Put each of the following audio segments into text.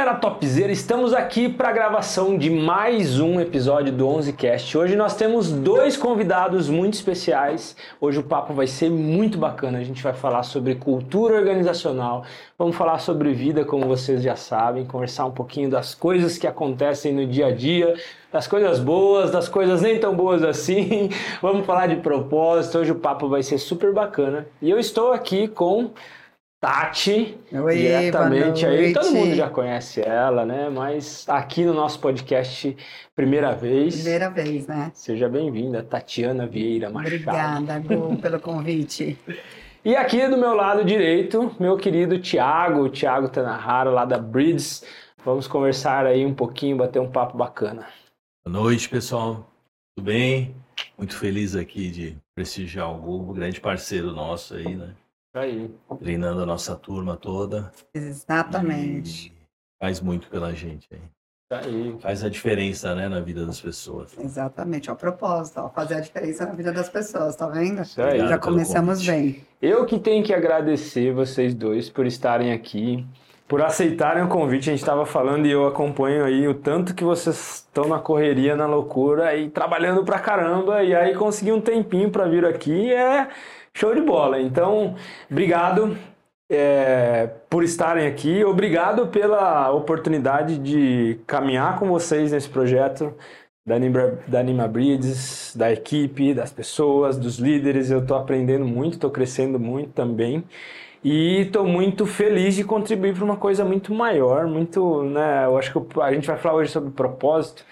galera topzera, estamos aqui para a gravação de mais um episódio do 11cast. Hoje nós temos dois convidados muito especiais. Hoje o papo vai ser muito bacana. A gente vai falar sobre cultura organizacional, vamos falar sobre vida, como vocês já sabem, conversar um pouquinho das coisas que acontecem no dia a dia, das coisas boas, das coisas nem tão boas assim. Vamos falar de propósito. Hoje o papo vai ser super bacana. E eu estou aqui com Tati, Oi, diretamente aí. Todo mundo já conhece ela, né? Mas aqui no nosso podcast, primeira vez. Primeira vez, né? Seja bem-vinda, Tatiana Vieira Machado. Obrigada, Gu, pelo convite. E aqui do meu lado direito, meu querido Tiago, Tiago Tanahara, lá da Breeds. Vamos conversar aí um pouquinho, bater um papo bacana. Boa noite, pessoal. Tudo bem? Muito feliz aqui de prestigiar o Google, grande parceiro nosso aí, né? Aí. Treinando a nossa turma toda. Exatamente. E faz muito pela gente aí. Aí. Faz a diferença, né, na vida das pessoas. Exatamente, ó, propósito, ó, fazer a diferença na vida das pessoas, tá vendo? Isso aí. Já começamos bem. Eu que tenho que agradecer vocês dois por estarem aqui, por aceitarem o convite. A gente estava falando e eu acompanho aí o tanto que vocês estão na correria, na loucura e trabalhando pra caramba. E aí conseguir um tempinho para vir aqui é show de bola. Então, obrigado é, por estarem aqui. Obrigado pela oportunidade de caminhar com vocês nesse projeto da Anima, da Anima Breeds, da equipe, das pessoas, dos líderes. Eu estou aprendendo muito, estou crescendo muito também. E estou muito feliz de contribuir para uma coisa muito maior, muito, né? Eu acho que a gente vai falar hoje sobre propósito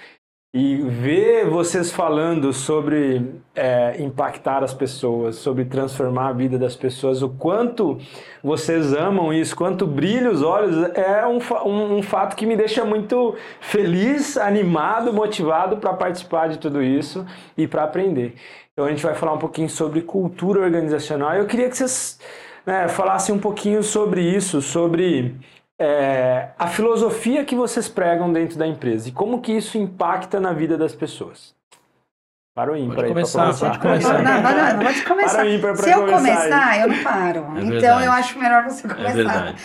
e ver vocês falando sobre é, impactar as pessoas, sobre transformar a vida das pessoas, o quanto vocês amam isso, quanto brilha os olhos, é um, um- um fato que me deixa muito feliz, animado, motivado para participar de tudo isso e para aprender. Então a gente vai falar um pouquinho sobre cultura organizacional. Eu queria que vocês né, falassem um pouquinho sobre isso, sobre é, a filosofia que vocês pregam dentro da empresa e como que isso impacta na vida das pessoas. Para o ímpar Pode aí, começar, começar. pode começar. Não, vai lá, pode começar. Para o ímpar Se eu começar começar, eu não paro. É então verdade. eu acho melhor você É começar. verdade.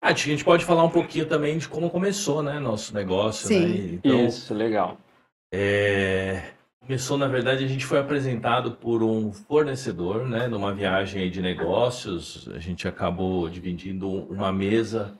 Ah, a gente pode falar um pouquinho também de como começou, né, nosso negócio, Sim. né? Então, Isso, legal. É, Começou, na verdade, a gente foi apresentado por um fornecedor, né, numa viagem aí de negócios. A gente acabou dividindo uma mesa,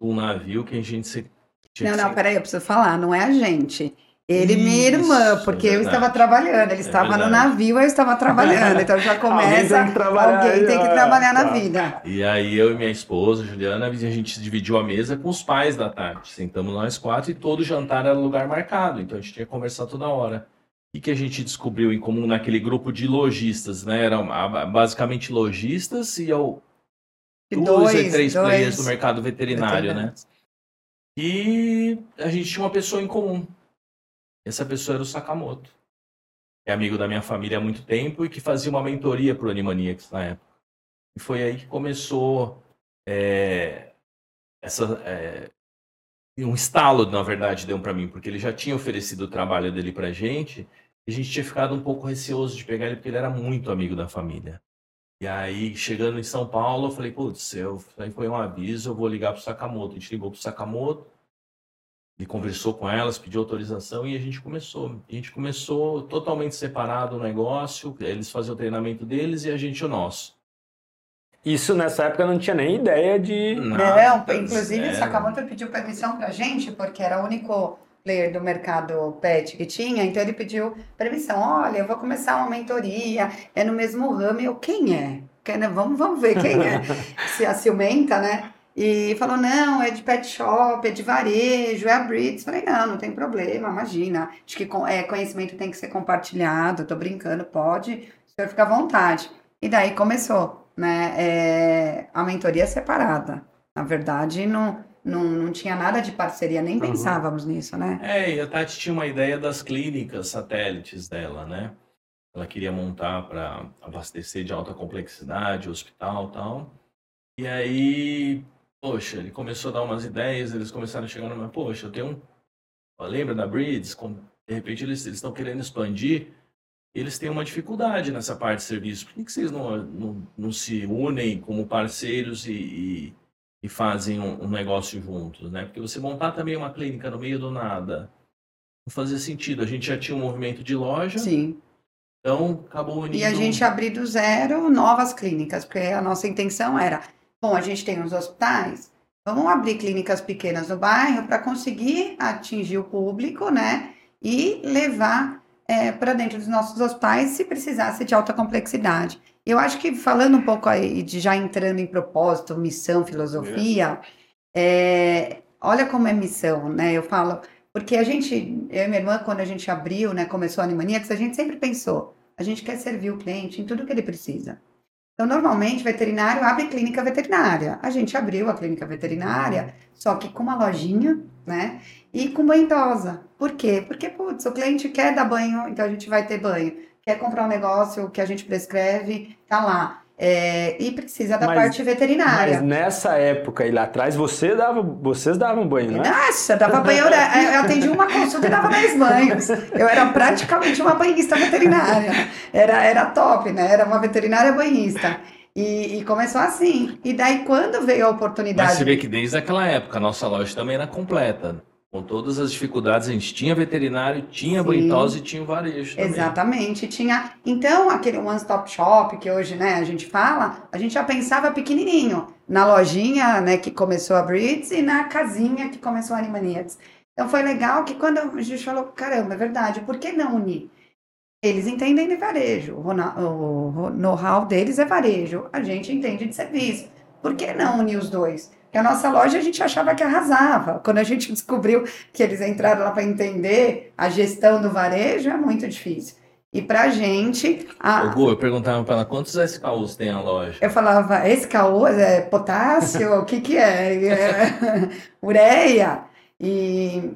um navio que a gente se... Não, não, se- peraí, eu preciso falar, não é a gente. Ele e minha irmã, porque eu verdade. estava trabalhando, ele estava no navio, eu estava trabalhando, então já começa, tem que trabalhar alguém tem que trabalhar na tá. vida. E aí eu e minha esposa, Juliana, a gente dividiu a mesa com os pais da Tati. Sentamos nós quatro e todo jantar era lugar marcado, então a gente tinha que conversar toda hora. O que que a gente descobriu em comum naquele grupo de lojistas, né? Eram basicamente lojistas e ao, duas dois, e três dois players do mercado veterinário, né? veterinários. E a gente tinha uma pessoa em comum. Essa pessoa era o Sakamoto. É amigo da minha família há muito tempo e que fazia uma mentoria para o Animaniacs na época. E foi aí que começou é, essa é, um estalo, na verdade, deu para mim, porque ele já tinha oferecido o trabalho dele para gente. A gente tinha ficado um pouco receoso de pegar ele porque ele era muito amigo da família. E aí, chegando em São Paulo, eu falei, putz, eu, aí foi um aviso, eu vou ligar pro Sakamoto. A gente ligou pro Sakamoto, ele conversou com elas, pediu autorização e a gente começou. A gente começou totalmente separado o negócio, eles faziam o treinamento deles e a gente o nosso. Isso nessa época eu não tinha nem ideia de. Não, Nada, inclusive o. Sakamoto pediu permissão pra gente, porque era o único player do mercado pet que tinha, então ele pediu permissão. Olha, eu vou começar uma mentoria, é no mesmo ramo. Eu, quem é? Quem é? Vamos, vamos ver quem é. Se a ciumenta, né? E falou, não, é de pet shop, é de varejo, é a Brits. Falei, não, não tem problema, imagina. Acho que é, conhecimento tem que ser compartilhado, tô brincando, pode, o senhor fica à vontade. E daí começou, né, é, a mentoria separada. Na verdade, não, não, não tinha nada de parceria, nem Uhum. pensávamos nisso, né? É, e a Tati tinha uma ideia das clínicas satélites dela, né? Ela queria montar para abastecer de alta complexidade, hospital e tal. E aí, poxa, ele começou a dar umas ideias, eles começaram a chegar numa, poxa, eu tenho um. Lembra da Breeds? De repente eles eles estão querendo expandir, eles têm uma dificuldade nessa parte de serviço. Por que, que vocês não, não, não se unem como parceiros e, e, e fazem um, um, negócio juntos, né? Porque você montar também uma clínica no meio do nada não fazia sentido. A gente já tinha um movimento de loja. Sim. Então, acabou unindo... E a gente abrir do zero novas clínicas, porque a nossa intenção era, bom, a gente tem os hospitais, vamos abrir clínicas pequenas no bairro para conseguir atingir o público, né? E levar é, para dentro dos nossos hospitais se precisasse de alta complexidade. Eu acho que falando um pouco aí, de já entrando em propósito, missão, filosofia, é, olha como é missão, né? Eu falo, porque a gente, eu e minha irmã, quando a gente abriu, né, começou a Animaniacs, a gente sempre pensou, a gente quer servir o cliente em tudo que ele precisa. Então, normalmente, veterinário abre clínica veterinária. A gente abriu a clínica veterinária, só que com uma lojinha, né? E com banho Por quê? Porque, putz, o cliente quer dar banho, então a gente vai ter banho. Quer comprar um negócio que a gente prescreve, tá lá. É, e precisa da mas, parte veterinária. Mas nessa época e lá atrás, você dava, vocês davam banho, né? Nossa, dava banho. Eu atendi uma consulta e dava 10 banhos. Eu era praticamente uma banhista veterinária. Era, era top, né? Era uma veterinária banhista. E, e, começou assim. E daí, quando veio a oportunidade. Mas você vê que desde aquela época a nossa loja também era completa. Com todas as dificuldades, a gente tinha veterinário, tinha banhitose e tinha varejo. Também. Exatamente, tinha. Então, aquele one-stop shop que hoje né, a gente fala, a gente já pensava pequenininho, na lojinha né, que começou a Breeds e na casinha que começou a Animaniacs. Então, foi legal que quando a gente falou, caramba, é verdade, por que não unir? Eles entendem de varejo, o know-how deles é varejo, a gente entende de serviço. Por que não unir os dois? Que a nossa loja a gente achava que arrasava. Quando a gente descobriu que eles entraram lá para entender a gestão do varejo, é muito difícil. E pra gente. A... Gu, eu perguntava para ela quantos SKUs tem a loja. Eu falava, SKU é potássio? o que que é? é ureia. E,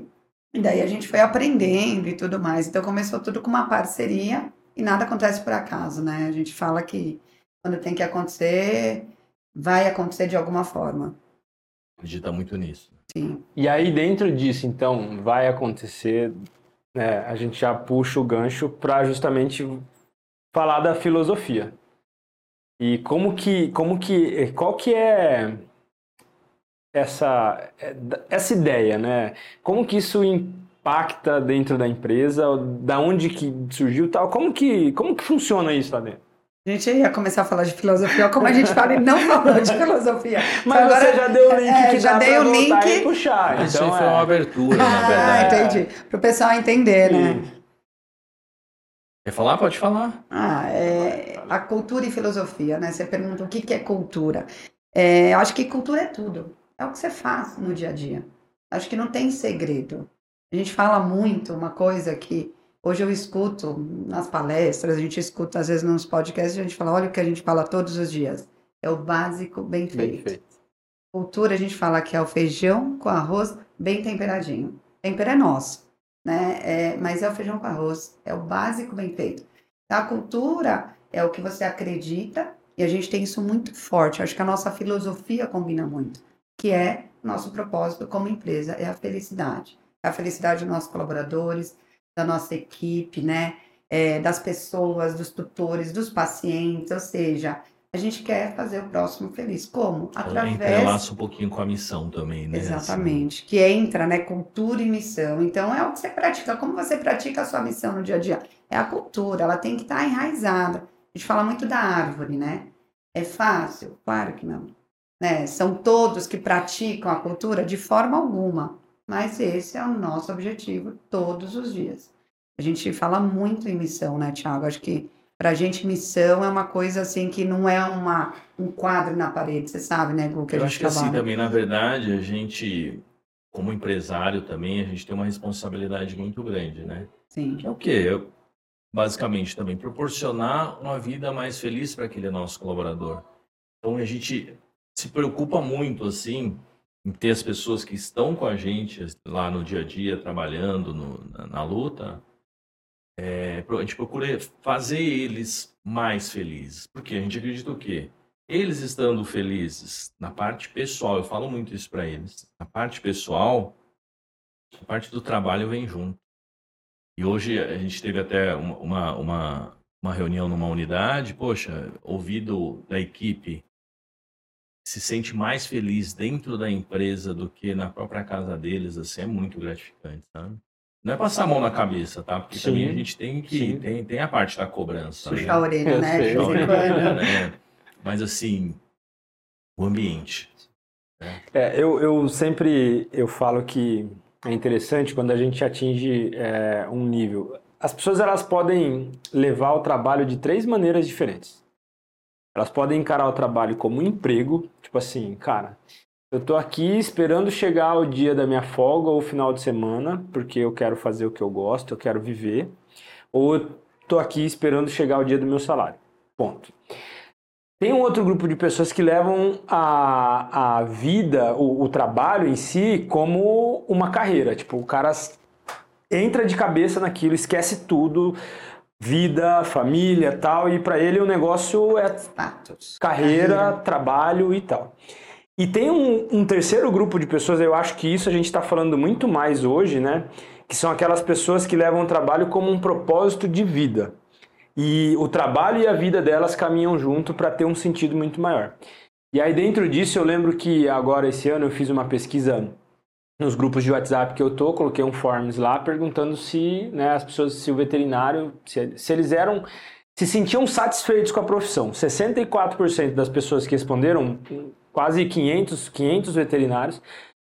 e daí a gente foi aprendendo e tudo mais. Então começou tudo com uma parceria e nada acontece por acaso, né? A gente fala que quando tem que acontecer, vai acontecer de alguma forma acredita muito nisso. Sim. E aí, dentro disso, então, vai acontecer, né, a gente já puxa o gancho para justamente falar da filosofia. E como que, como que, qual que é essa, essa ideia, né? Como que isso impacta dentro da empresa? Da onde que surgiu tal? Como que, como que funciona isso lá dentro? A gente ia começar a falar de filosofia, como a gente fala e não falou de filosofia. Mas agora, você já deu o link é, que já dei o link e puxar. Então foi é. uma abertura, ah, na verdade. entendi. Para o pessoal entender, né? Quer falar? Pode falar. Ah, é, a cultura e filosofia, né? Você pergunta o que, que é cultura. É, eu acho que cultura é tudo. É o que você faz no dia a dia. Acho que não tem segredo. A gente fala muito uma coisa que Hoje eu escuto nas palestras, a gente escuta às vezes nos podcasts, a gente fala, olha o que a gente fala todos os dias. É o básico bem feito. Bem feito. Cultura, a gente fala que é o feijão com arroz bem temperadinho. Tempero é nosso, né? É, mas é o feijão com arroz, é o básico bem feito. A cultura é o que você acredita e a gente tem isso muito forte. Acho que a nossa filosofia combina muito, que é nosso propósito como empresa, é a felicidade. É a felicidade dos nossos colaboradores, da nossa equipe, né? É, das pessoas, dos tutores, dos pacientes, ou seja, a gente quer fazer o próximo feliz. Como? Através. Entrelaça um pouquinho com a missão também, né? Exatamente. Assim. Que entra, né? Cultura e missão. Então, é o que você pratica. Como você pratica a sua missão no dia a dia? É a cultura, ela tem que estar enraizada. A gente fala muito da árvore, né? É fácil? Claro que não. Né? São todos que praticam a cultura de forma alguma. Mas esse é o nosso objetivo todos os dias. A gente fala muito em missão, né, Tiago? Acho que para a gente missão é uma coisa assim que não é uma, um quadro na parede, você sabe, né, Gu, que Eu a gente acho que assim também, na verdade, a gente, como empresário também, a gente tem uma responsabilidade muito grande, né? Sim. Que é o quê? Eu, basicamente também proporcionar uma vida mais feliz para aquele nosso colaborador. Então a gente se preocupa muito assim em ter as pessoas que estão com a gente lá no dia a dia, trabalhando no, na, na, luta, é, a gente procura fazer eles mais felizes. Porque a gente acredita o quê? Eles estando felizes na parte pessoal, eu falo muito isso para eles, na parte pessoal, a parte do trabalho vem junto. E hoje a gente teve até uma, uma, uma reunião numa unidade, poxa, ouvido da equipe se sente mais feliz dentro da empresa do que na própria casa deles, assim, é muito gratificante, sabe? Não é passar a mão na cabeça, tá? Porque Sim. também a gente tem que. Sim. Tem, tem a parte da cobrança. Puxar né? a orelha, Eu né? Puxar a orelha, né? Mas assim, o ambiente. É, eu, eu sempre eu falo que é interessante quando a gente atinge é, um nível. As pessoas elas podem levar o trabalho de três maneiras diferentes. Elas podem encarar o trabalho como um emprego, tipo assim, cara, eu tô aqui esperando chegar o dia da minha folga ou o final de semana, porque eu quero fazer o que eu gosto, eu quero viver, ou eu tô aqui esperando chegar o dia do meu salário. Ponto. Tem um outro grupo de pessoas que levam a, a vida, o, o trabalho em si, como uma carreira. Tipo, o cara entra de cabeça naquilo, esquece tudo, vida, família tal, e para ele o negócio é Status. carreira, trabalho e tal. E tem um, um terceiro grupo de pessoas, eu acho que isso a gente está falando muito mais hoje, né? Que são aquelas pessoas que levam o trabalho como um propósito de vida. E o trabalho e a vida delas caminham junto para ter um sentido muito maior. E aí dentro disso eu lembro que agora esse ano eu fiz uma pesquisa nos grupos de WhatsApp que eu tô, coloquei um forms lá perguntando se, né, as pessoas, se o veterinário, se, se eles eram, se sentiam satisfeitos com a profissão. 64% das pessoas que responderam, quase 500, 500 veterinários,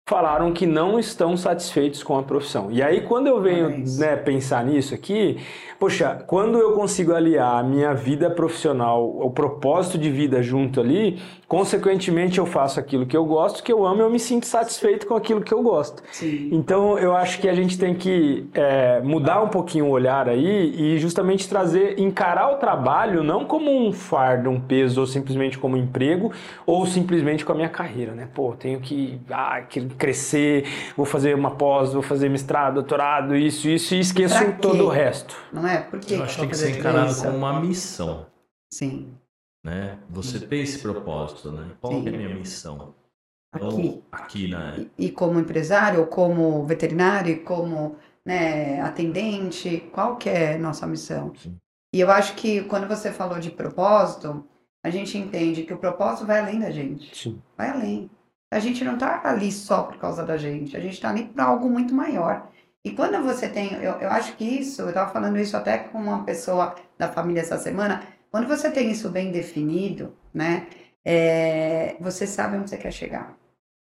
falaram que não estão satisfeitos com a profissão. E aí quando eu venho né, pensar nisso aqui, poxa, quando eu consigo aliar a minha vida profissional, o propósito de vida junto ali, consequentemente eu faço aquilo que eu gosto, que eu amo, e eu me sinto satisfeito com aquilo que eu gosto. Sim. Então eu acho que a gente tem que é, mudar um pouquinho o olhar aí e justamente trazer, encarar o trabalho não como um fardo, um peso, ou simplesmente como um emprego, ou simplesmente com a minha carreira, né? Pô, tenho que, ah, que crescer, vou fazer uma pós, vou fazer mestrado, doutorado, isso, isso, e esqueço quê? todo o resto. Não é? Por que Eu acho que tem que ser encarado isso? como uma missão. Sim. Né? Você tem esse propósito, né? Qual Sim. é a minha missão? Então, Aqui. aqui, né? E, e como empresário, ou como veterinário, como né, atendente, qual que é a nossa missão? Sim. E eu acho que quando você falou de propósito, a gente entende que o propósito vai além da gente. Sim. Vai além. A gente não tá ali só por causa da gente, a gente tá ali para algo muito maior. E quando você tem, eu, eu acho que isso, eu tava falando isso até com uma pessoa da família essa semana, quando você tem isso bem definido, né, é, você sabe onde você quer chegar.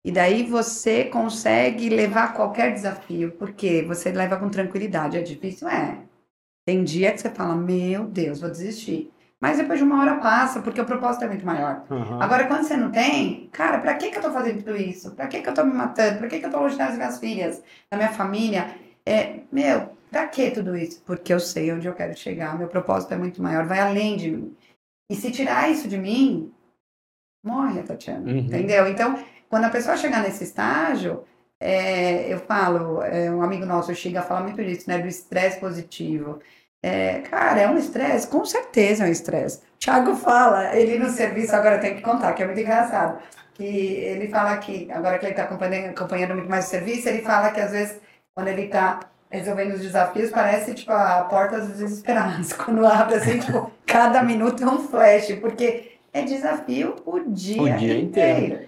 E daí você consegue levar qualquer desafio, porque você leva com tranquilidade. É difícil? É. Tem dia que você fala, meu Deus, vou desistir. Mas depois de uma hora passa, porque o propósito é muito maior. Aham. Agora, quando você não tem, cara, pra que, que eu tô fazendo tudo isso? Pra que, que eu tô me matando? Pra que, que eu tô longe das minhas filhas, da minha família? É, meu, pra que tudo isso? Porque eu sei onde eu quero chegar, meu propósito é muito maior, vai além de mim. E se tirar isso de mim, morre a Tatiana, Uhum. entendeu? Então, quando a pessoa chegar nesse estágio, é, eu falo, é, um amigo nosso, o Xiga, fala muito disso, né, do estresse positivo. É, cara, é um estresse? Com certeza é um estresse. Thiago fala, ele no serviço, agora eu tenho que contar, que é muito engraçado. Que ele fala que, agora que ele está acompanhando, acompanhando muito mais o serviço, ele fala que às vezes, quando ele está resolvendo os desafios, parece tipo a porta dos desesperados. Quando abre assim, tipo, cada minuto é um flash, porque é desafio o dia, O dia inteiro.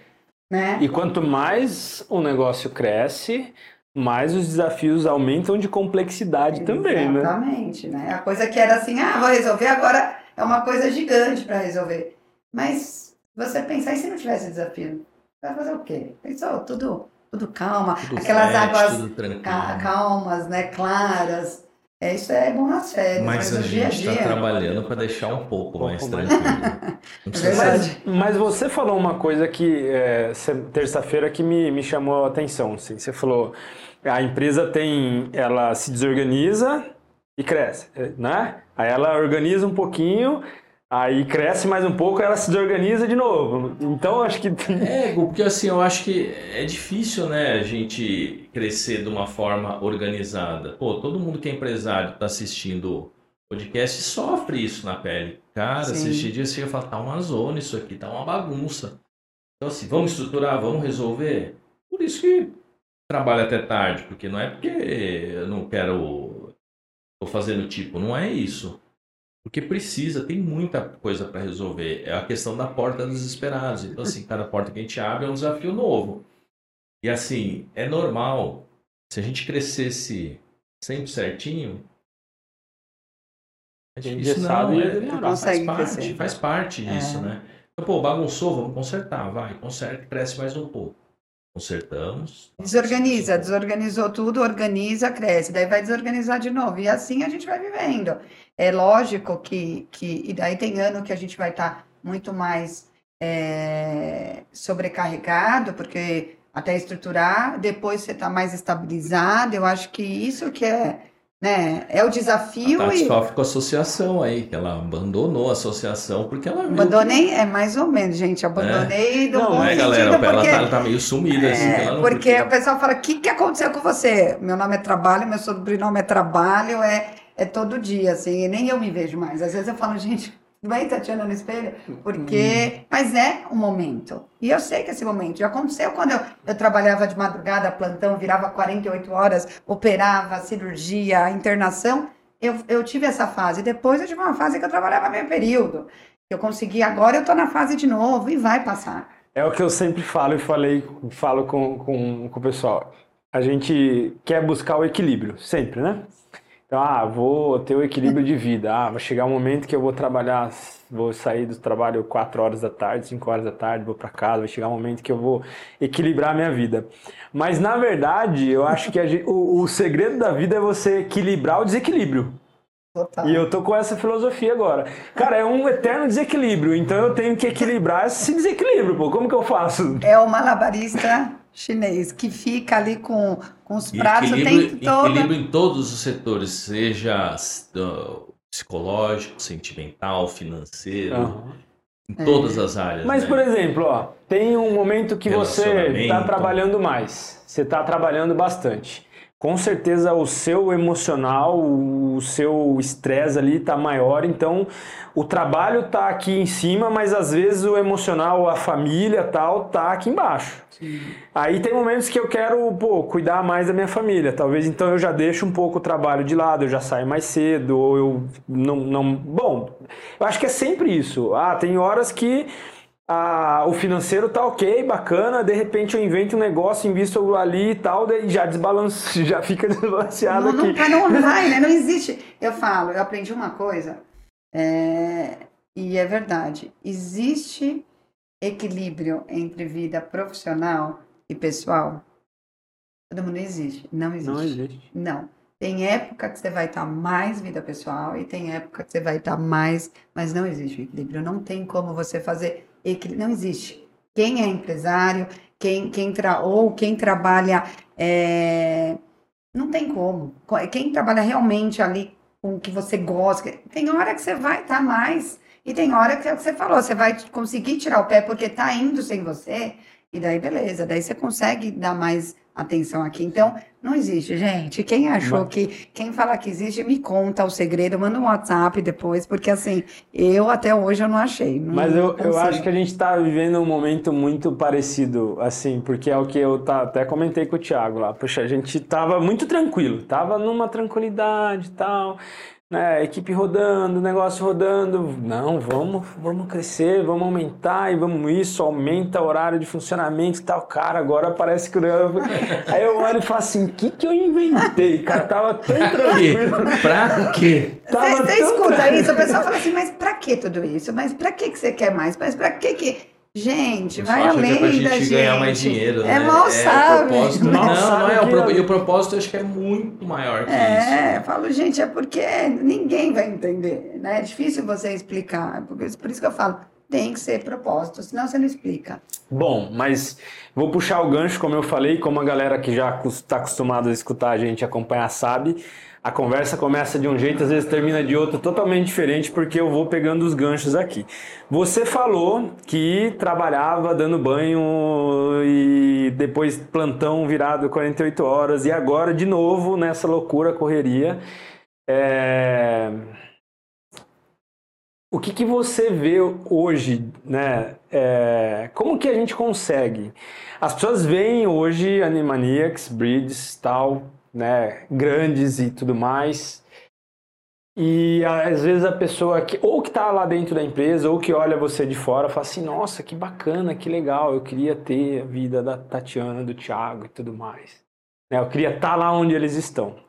Né? E quanto mais o negócio cresce, mais os desafios aumentam de complexidade também, né? Exatamente, né? A coisa que era assim, ah, vou resolver agora é uma coisa gigante para resolver. Mas você pensar, e se não tivesse desafio? Vai fazer o quê? Pensou, tudo, tudo calma, Tudo aquelas águas calmas, né? Claras. É, isso é bom nas férias, Mas a gente está trabalhando para deixar um pouco Um mais pouco mais. tranquilo. Não precisa Verdade. ser- Mas você falou uma coisa que é, terça-feira que me, me chamou a atenção. Assim. Você falou a empresa tem, ela se desorganiza e cresce, né? Aí ela organiza um pouquinho, aí cresce mais um pouco, ela se desorganiza de novo. Então acho que É, porque assim, eu acho que é difícil, né, a gente crescer de uma forma organizada. Pô, todo mundo que é empresário está assistindo o podcast sofre isso na pele. Cara, Sim. assistir dia você chega e fala, tá uma zona isso aqui, tá uma bagunça. Então assim, vamos estruturar, vamos resolver. Por isso que trabalho até tarde, porque não é porque eu não quero, tô fazendo tipo, não é isso. Porque precisa, tem muita coisa para resolver. É a questão da porta dos esperados. Então, assim, cada porta que a gente abre é um desafio novo. E assim, é normal. Se a gente crescesse sempre certinho, é difícil, não, é, demorar. faz parte, faz parte É. disso, né? Então, pô, bagunçou, vamos consertar, vai, conserta, cresce mais um pouco. Consertamos. Desorganiza, desorganizou tudo, organiza, cresce, daí vai desorganizar de novo. E assim a gente vai vivendo. É lógico que, que e daí tem ano que a gente vai estar muito mais é, sobrecarregado, porque até estruturar, depois você está mais estabilizado. Eu acho que isso que é, né, é o A desafio Tati e sofre com a associação aí, que ela abandonou a associação porque ela abandonei, é mais ou menos, gente, abandonei do Não, Não é, galera? Ela porque tá, ela tá meio sumida, assim. É, ela não- porque o pessoal fala, o que, que aconteceu com você? Meu nome é trabalho, meu sobrenome é trabalho, é, é todo dia, assim, e nem eu me vejo mais. Às vezes eu falo, gente, bem, Tatiana, no espelho? Porque... Mas é um momento. E eu sei que esse momento já aconteceu quando eu, eu trabalhava de madrugada, plantão, virava 48 horas, operava, cirurgia, internação. Eu, eu tive essa fase. Depois eu tive uma fase que eu trabalhava meio período. Eu consegui, agora eu tô na fase de novo e vai passar. É o que eu sempre falo e falei, falo com, com, com o pessoal. A gente quer buscar o equilíbrio, sempre, né? Então, ah, vou ter o equilíbrio de vida. Ah, vai chegar um momento que eu vou trabalhar, vou sair do trabalho 4 horas da tarde, 5 horas da tarde, vou para casa, vai chegar um momento que eu vou equilibrar a minha vida. Mas, na verdade, eu acho que gente- o, o segredo da vida é você equilibrar o desequilíbrio. Total. E eu tô com essa filosofia agora. Cara, é um eterno desequilíbrio, então eu tenho que equilibrar esse desequilíbrio, pô. Como que eu faço? É o malabarista chinês que fica ali com, com os pratos o equilíbrio, tempo todo. equilíbrio em todos os setores, seja uh, psicológico, sentimental, financeiro, Aham. em todas as áreas. Mas, né? por exemplo, ó, tem um momento que você está trabalhando mais, você está trabalhando bastante. Com certeza o seu emocional, o seu estresse ali está maior, então o trabalho está aqui em cima, mas às vezes o emocional, a família tal, tá aqui embaixo. Aí tem momentos que eu quero, pô, cuidar mais da minha família. Talvez então eu já deixo um pouco o trabalho de lado, eu já saio mais cedo, ou eu não. não... Bom, eu acho que é sempre isso. Ah, tem horas que ah, o financeiro tá ok, bacana, de repente eu invento um negócio, invisto ali e tal, daí já desbalance, já fica desbalanceado Não, não, aqui. mas não vai, né? Não existe. Eu falo, eu aprendi uma coisa, é, e é verdade. Existe equilíbrio entre vida profissional e pessoal? Todo mundo existe. Não existe. Não existe. Não. Tem época que você vai estar mais vida pessoal e tem época que você vai estar mais, mas não existe equilíbrio. Não tem como você fazer. Não existe. Quem é empresário, quem, quem tra... ou quem trabalha, é, não tem como. Quem trabalha realmente ali com o que você gosta, tem hora que você vai estar mais e tem hora que é o que você falou, você vai conseguir tirar o pé porque está indo sem você e daí beleza, daí você consegue dar mais atenção aqui. Então, não existe, gente. Quem achou Mas- que. Quem falar que existe, me conta o segredo, manda um WhatsApp depois, porque assim, eu até hoje eu não achei. Não, Mas eu, eu acho que a gente está vivendo um momento muito parecido, assim, porque é o que eu tá, até comentei com o Thiago lá. Poxa, a gente tava muito tranquilo, tava numa tranquilidade e tal, né? Equipe rodando, negócio rodando. Não, vamos, vamos crescer, vamos aumentar e vamos isso, aumenta o horário de funcionamento e tal. Cara, agora parece que. eu- Aí eu olho e falo assim: o que, que eu inventei? Cara, tava tão Pra quê? tranquilo. Pra quê? Tava Você, você tão escuta isso, o pessoal fala assim, mas pra que tudo isso? Mas pra que, que você quer mais? Mas pra que que... Gente, vai que é além pra da gente gente. ganhar mais dinheiro, né? É mal o sabe. propósito. Mal não, sabe não é. O pro- é- E o propósito eu acho que é muito maior que É, isso. eu falo, gente, é porque ninguém vai entender, né? É difícil você explicar, porque, por isso que eu falo, tem que ser propósito, senão você não explica. Bom, mas vou puxar o gancho, como eu falei, como a galera que já está acostumada a escutar a gente acompanhar sabe, a conversa começa de um jeito, às vezes termina de outro totalmente diferente, porque eu vou pegando os ganchos aqui. Você falou que trabalhava dando banho e depois plantão virado 48 horas, e agora de novo nessa loucura, correria. É, O que, que você vê hoje, né? É, Como que a gente consegue? As pessoas veem hoje Animaniacs, Breeds, tal, né? Grandes e tudo mais. E às vezes a pessoa que ou que está lá dentro da empresa ou que olha você de fora fala assim: nossa, que bacana, que legal, eu queria ter a vida da Tatiana, do Thiago e tudo mais. Né, eu queria estar tá lá onde eles estão.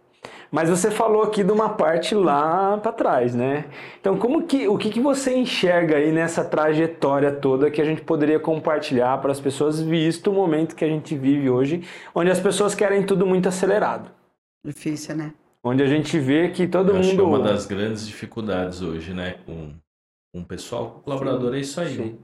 Mas você falou aqui de uma parte lá para trás, né? Então, como que o que, que você enxerga aí nessa trajetória toda que a gente poderia compartilhar para as pessoas, visto o momento que a gente vive hoje, onde as pessoas querem tudo muito acelerado? Difícil, né? Onde a gente vê que todo Eu mundo. Acho que é uma das grandes dificuldades hoje, né? Com, com o pessoal, o colaborador, é isso aí. Sim.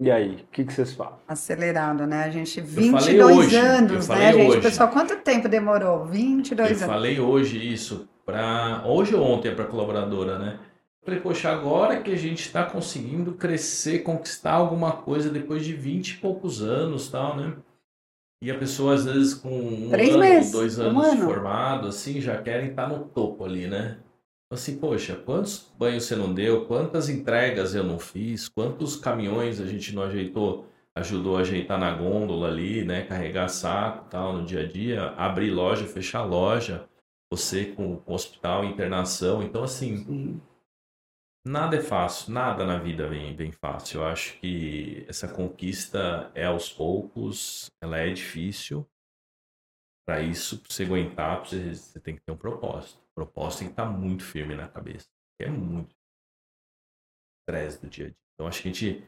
E aí, o que, que vocês falam? Acelerado, né? A gente, 22 hoje, anos, né, gente? Hoje. Pessoal, quanto tempo demorou? 22 eu anos. Eu falei hoje isso, para hoje ou ontem para colaboradora, né? Falei, poxa, agora que a gente está conseguindo crescer, conquistar alguma coisa depois de 20 e poucos anos tal, né? E a pessoa, às vezes, com um Três ano, meses, dois um anos ano. de formado, assim, já querem estar no topo ali, né? Assim, poxa, quantos banhos você não deu? Quantas entregas eu não fiz? Quantos caminhões a gente não ajeitou? Ajudou a ajeitar na gôndola ali, né? Carregar saco tal no dia a dia, abrir loja, fechar loja, você com, com hospital, internação. Então, assim, Sim. nada é fácil, nada na vida vem, vem fácil. Eu acho que essa conquista é aos poucos, ela é difícil. Para isso, para você aguentar, você, você tem que ter um propósito. O propósito tem que estar muito firme na cabeça. É muito estresse do dia a dia. Então, acho que a gente.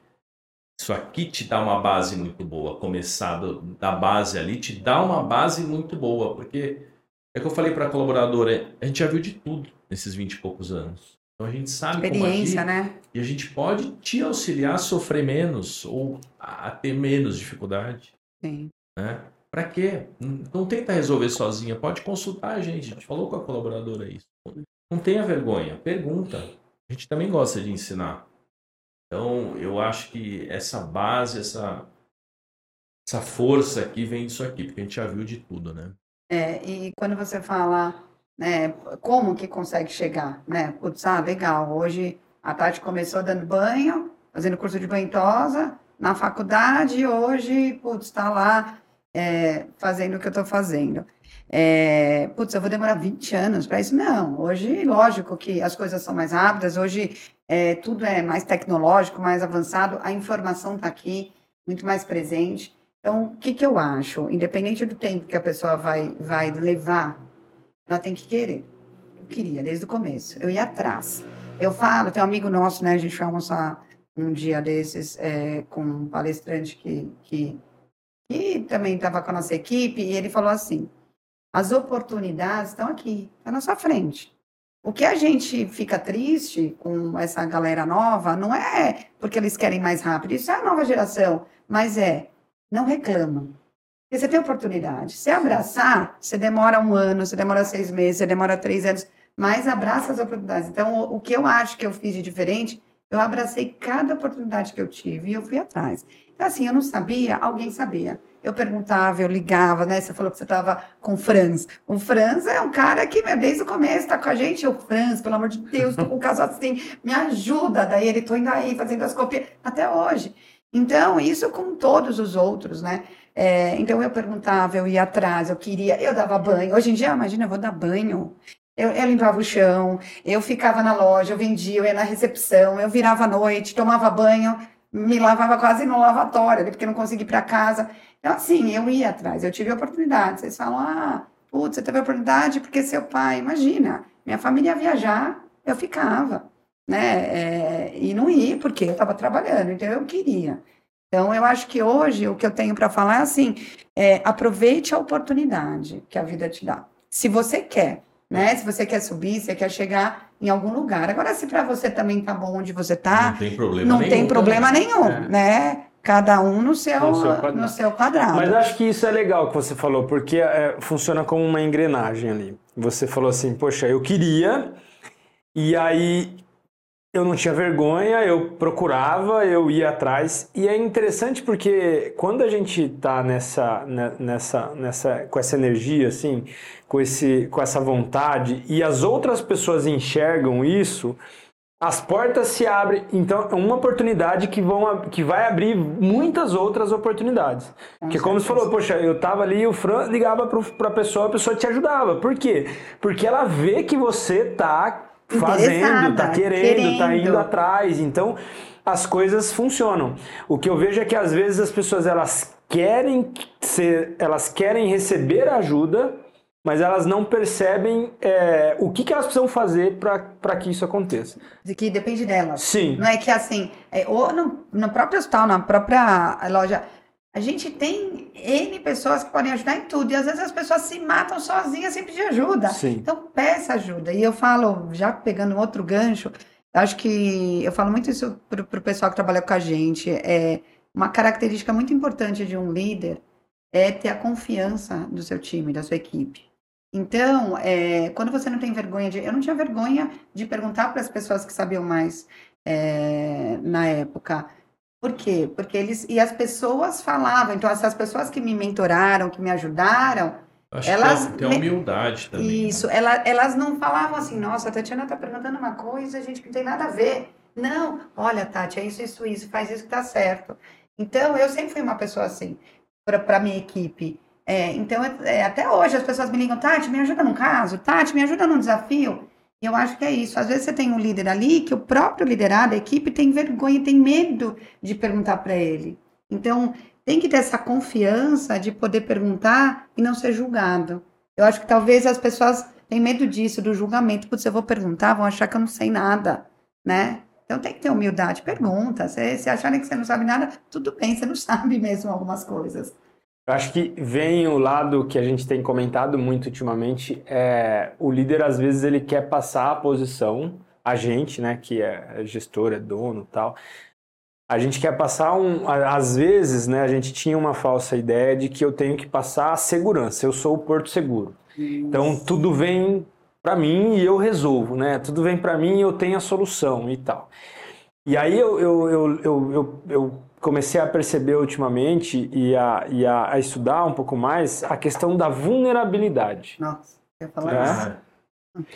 Isso aqui te dá uma base muito boa. Começar do, da base ali te dá uma base muito boa. Porque é que eu falei para a colaboradora, a gente já viu de tudo nesses 20 e poucos anos. Então a gente sabe Experiência, como agir, né? E a gente pode te auxiliar a sofrer menos ou a ter menos dificuldade. Sim. Né? Para quê? Não tenta resolver sozinha, pode consultar a gente. A gente falou com a colaboradora isso. Não tenha vergonha, pergunta. A gente também gosta de ensinar. Então, eu acho que essa base, essa, essa força aqui vem disso aqui, porque a gente já viu de tudo, né? É, e quando você fala, né, como que consegue chegar, né? Putz, ah, legal, hoje a Tati começou dando banho, fazendo curso de banhosa, na faculdade, hoje, putz, está lá é, fazendo o que eu estou fazendo. É, putz, eu vou demorar 20 anos para isso? Não. Hoje, lógico que as coisas são mais rápidas, hoje é, tudo é mais tecnológico, mais avançado, a informação está aqui, muito mais presente. Então, o que, que eu acho? Independente do tempo que a pessoa vai, vai levar, ela tem que querer. Eu queria, desde o começo. Eu ia atrás. Eu falo, tem um amigo nosso, né? A gente foi almoçar um dia desses é, com um palestrante que, que que também estava com a nossa equipe, e ele falou assim: as oportunidades estão aqui, estão na sua frente. O que a gente fica triste com essa galera nova não é porque eles querem mais rápido, isso é a nova geração, mas é não reclama. Porque você tem oportunidade. Se abraçar, você demora um ano, você demora seis meses, você demora três anos, mas abraça as oportunidades. Então, o que eu acho que eu fiz de diferente, eu abracei cada oportunidade que eu tive e eu fui atrás. Então, assim, eu não sabia, alguém sabia. Eu perguntava, eu ligava, né? Você falou que você estava com o Franz. O Franz é um cara que, desde o começo, está com a gente. O Franz, pelo amor de Deus, estou com o caso assim, me ajuda. Daí ele, estou indo aí, fazendo as copias, até hoje. Então, isso com todos os outros, né? É, então, eu perguntava, eu ia atrás, eu queria, eu dava banho. Hoje em dia, imagina, eu vou dar banho. Eu, eu, limpava o chão, eu ficava na loja, eu vendia, eu ia na recepção, eu virava à noite, tomava banho, me lavava quase no lavatório, porque não conseguia ir para casa. Então, assim, eu ia atrás, eu tive oportunidade. Vocês falam, ah, putz, você teve oportunidade porque seu pai, imagina, minha família ia viajar, eu ficava, né? É, e não ia, porque eu estava trabalhando, então eu queria. Então, eu acho que hoje o que eu tenho para falar é assim: é, aproveite a oportunidade que a vida te dá. Se você quer, né? Se você quer subir, se você quer chegar em algum lugar. Agora, se para você também tá bom onde você tá, não tem problema não nenhum. Tem problema nenhum, É. né? Cada um no seu, No no seu seu, quadrado. quadrado. Mas acho que isso é legal que você falou, porque é, funciona como uma engrenagem ali. Você falou assim, poxa, eu queria, e aí eu não tinha vergonha, eu procurava, eu ia atrás. E é interessante porque quando a gente tá nessa, né, nessa, nessa, com essa energia, assim, com, esse, com essa vontade, e as outras pessoas enxergam isso, as portas se abrem, então é uma oportunidade que, vão, que vai abrir muitas outras oportunidades. Porque como você falou, poxa, eu tava ali, o Fran ligava para a pessoa, a pessoa te ajudava. Por quê? Porque ela vê que você tá fazendo, tá querendo, querendo, tá indo atrás. Então, as coisas funcionam. O que eu vejo é que às vezes as pessoas elas querem ser, elas querem receber ajuda, mas elas não percebem é, o que, que, elas precisam fazer para que isso aconteça. De que depende delas. Sim. Não é que assim, é, ou no, no próprio hospital, na própria loja, a gente tem N pessoas que podem ajudar em tudo. E às vezes as pessoas se matam sozinhas sem pedir ajuda. Sim. Então peça ajuda. E eu falo, já pegando um outro gancho, acho que eu falo muito isso para o pessoal que trabalha com a gente. É uma característica muito importante de um líder é ter a confiança do seu time, da sua equipe. Então, é, quando você não tem vergonha de. Eu não tinha vergonha de perguntar para as pessoas que sabiam mais é, na época. Por quê? Porque eles. E as pessoas falavam. Então, essas pessoas que me mentoraram, que me ajudaram. Acho elas que tem, humildade também. Né? Isso. Né? Ela, elas não falavam assim, nossa, a Tatiana está perguntando uma coisa, a gente não tem nada a ver. Não, olha, Tati, é isso, isso, isso, faz isso que tá certo. Então, eu sempre fui uma pessoa assim, para minha equipe. É, então, é, até hoje as pessoas me ligam, Tati, me ajuda num caso, Tati, me ajuda num desafio. Eu acho que é isso. Às vezes você tem um líder ali que o próprio liderado, a equipe, tem vergonha, tem medo de perguntar para ele. Então, tem que ter essa confiança de poder perguntar e não ser julgado. Eu acho que talvez as pessoas têm medo disso, do julgamento. Putz, eu vou perguntar, vão achar que eu não sei nada, né? Então tem que ter humildade. Pergunta. Se, se acharem que você não sabe nada, tudo bem, você não sabe mesmo algumas coisas. Eu acho que vem o lado que a gente tem comentado muito ultimamente, é o líder às vezes ele quer passar a posição, a gente, né, que é gestor, é dono tal, a gente quer passar um. Às vezes, né, a gente tinha uma falsa ideia de que eu tenho que passar a segurança, eu sou o porto seguro. Isso. Então tudo vem para mim e eu resolvo, né? Tudo vem para mim e eu tenho a solução e tal. E aí eu, eu, eu, eu, eu comecei a perceber ultimamente e, a, e a, a, estudar um pouco mais a questão da vulnerabilidade. Nossa, quer falar é? isso?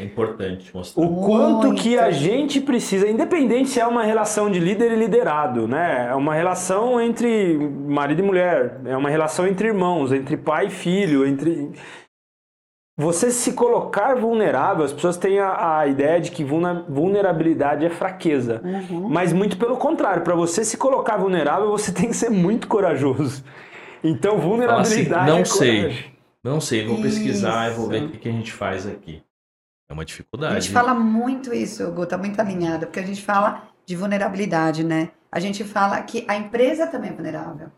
É importante mostrar. O quanto que a gente precisa, independente se é uma relação de líder e liderado, né? É uma relação entre marido e mulher, é uma relação entre irmãos, entre pai e filho, entre você se colocar vulnerável, as pessoas têm a, a ideia de que vulnerabilidade é fraqueza. Uhum. Mas muito pelo contrário, para você se colocar vulnerável, você tem que ser muito corajoso. Então, vulnerabilidade. Assim, não é sei. Coragem. Não sei, vou pesquisar isso. e vou ver o que a gente faz aqui. É uma dificuldade. A gente fala muito isso, Gu, tá muito alinhado, porque a gente fala de vulnerabilidade, né? A gente fala que a empresa também é vulnerável,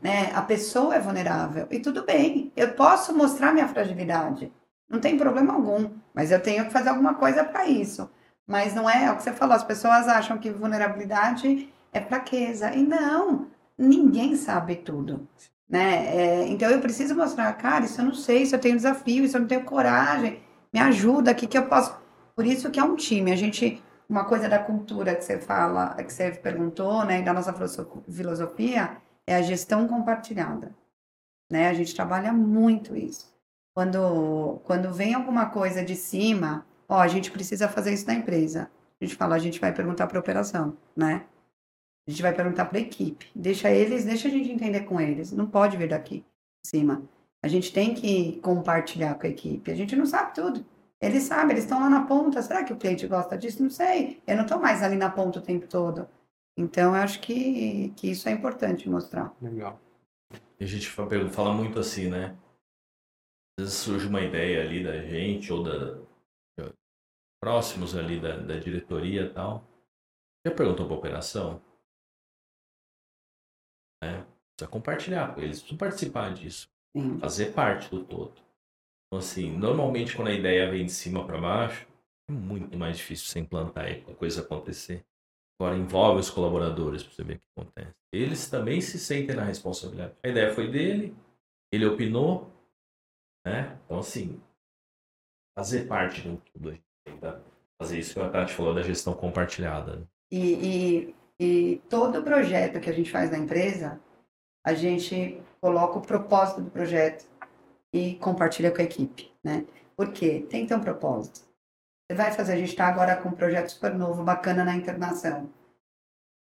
né? A pessoa é vulnerável. E tudo bem, eu posso mostrar minha fragilidade. Não tem problema algum, mas eu tenho que fazer alguma coisa para isso. Mas não é, é o que você falou, as pessoas acham que vulnerabilidade é fraqueza. E não, ninguém sabe tudo. Né? É, então eu preciso mostrar, cara, isso eu não sei, isso eu tenho desafio, isso eu não tenho coragem, me ajuda aqui que eu posso. Por isso que é um time. A gente, uma coisa da cultura que você fala, que você perguntou, né, da nossa filosofia, é a gestão compartilhada. Né? A gente trabalha muito isso. Quando, quando vem alguma coisa de cima, ó, a gente precisa fazer isso na empresa. A gente fala, a gente vai perguntar para a operação, né? A gente vai perguntar para a equipe. Deixa eles, deixa a gente entender com eles. Não pode vir daqui de cima. A gente tem que compartilhar com a equipe. A gente não sabe tudo. Eles sabem, eles estão lá na ponta. Será que o cliente gosta disso? Não sei. Eu não estou mais ali na ponta o tempo todo. Então, eu acho que, que isso é importante mostrar. Legal. A gente fala muito assim, né? Às vezes surge uma ideia ali da gente ou da próximos ali da, da diretoria e tal. Já perguntou para a operação? É, precisa compartilhar com eles, precisa participar disso, Sim. fazer parte do todo. Então, assim, normalmente quando a ideia vem de cima para baixo, é muito mais difícil você implantar e a coisa acontecer. Agora envolve os colaboradores para você ver o que acontece. Eles também se sentem na responsabilidade. A ideia foi dele, ele opinou, né? Então, assim, fazer parte do tudo, fazer isso que a Tati falou da gestão compartilhada. E, e, e todo projeto que a gente faz na empresa, a gente coloca o propósito do projeto e compartilha com a equipe, né? Porque tem que ter um propósito. Você vai fazer, a gente está agora com um projeto super novo, bacana na internação.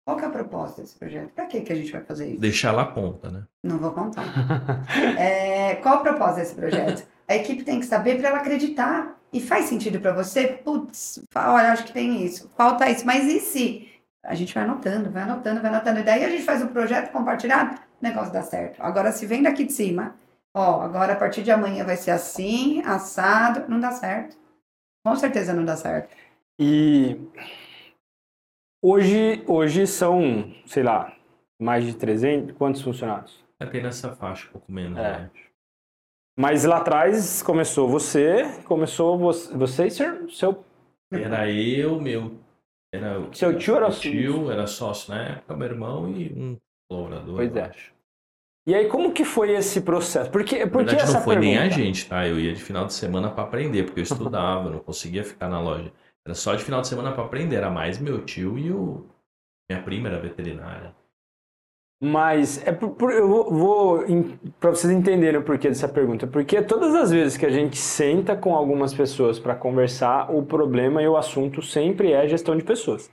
Qual que é a proposta desse projeto? Para que, que a gente vai fazer isso? Deixar lá ponta, né? Não vou contar. É, qual a proposta desse projeto? A equipe tem que saber para ela acreditar. E faz sentido para você? Putz, olha, acho que tem isso. Falta isso. Mas e se? A gente vai anotando, vai anotando, vai anotando. E daí a gente faz um projeto compartilhado, o negócio dá certo. Agora, se vem daqui de cima, ó, agora a partir de amanhã vai ser assim, assado, não dá certo. Com certeza não dá certo. E hoje, hoje são, sei lá, mais de 300, quantos funcionários? É ter nessa faixa, um pouco menos, É. né? Mas lá atrás começou você, começou você, você e seu, seu, Era eu, meu. Era o- seu tio era meu o tio, era sócio na época, meu irmão e um colaborador. Pois é. acho. E aí, como que foi esse processo? Porque, Na porque verdade, essa não foi nem a pergunta? gente, tá? Eu ia de final de semana para aprender, porque eu estudava, não conseguia ficar na loja. Era só de final de semana para aprender. Era mais meu tio e o. Minha prima era veterinária. Mas é por, por- eu vou, vou para vocês entenderem o porquê dessa pergunta, porque todas as vezes que a gente senta com algumas pessoas para conversar, o problema e o assunto sempre é gestão de pessoas.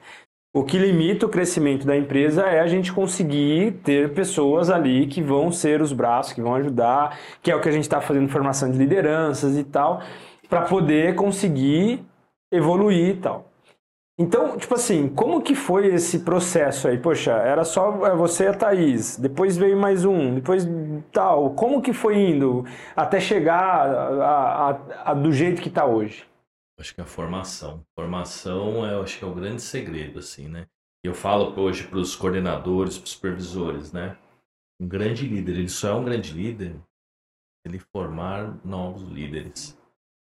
O que limita o crescimento da empresa é a gente conseguir ter pessoas ali que vão ser os braços, que vão ajudar, que é o que a gente está fazendo formação de lideranças e tal, para poder conseguir evoluir e tal. Então, tipo assim, como que foi esse processo aí? Poxa, era só é, você e a Thaís, depois veio mais um, depois tal. Como que foi indo até chegar a, a- a- do jeito que está hoje? Acho que a formação. Formação é, acho que é o grande segredo, assim, né? Eu falo hoje para os coordenadores, para os supervisores, né? Um grande líder, ele só é um grande líder se ele formar novos líderes.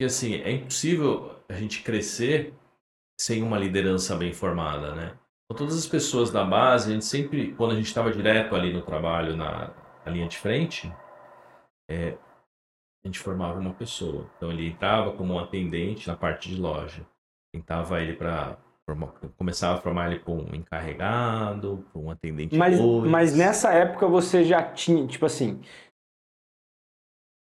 Porque, assim, é impossível a gente crescer sem uma liderança bem formada, né? Com todas as pessoas da base, a gente sempre, quando a gente estava direto ali no trabalho, na, na linha de frente, é, a gente formava uma pessoa. Então ele entrava como um atendente na parte de loja. Tentava ele para começava a formar ele para um encarregado, para um atendente Mas, dois. mas nessa época você já tinha, tipo assim,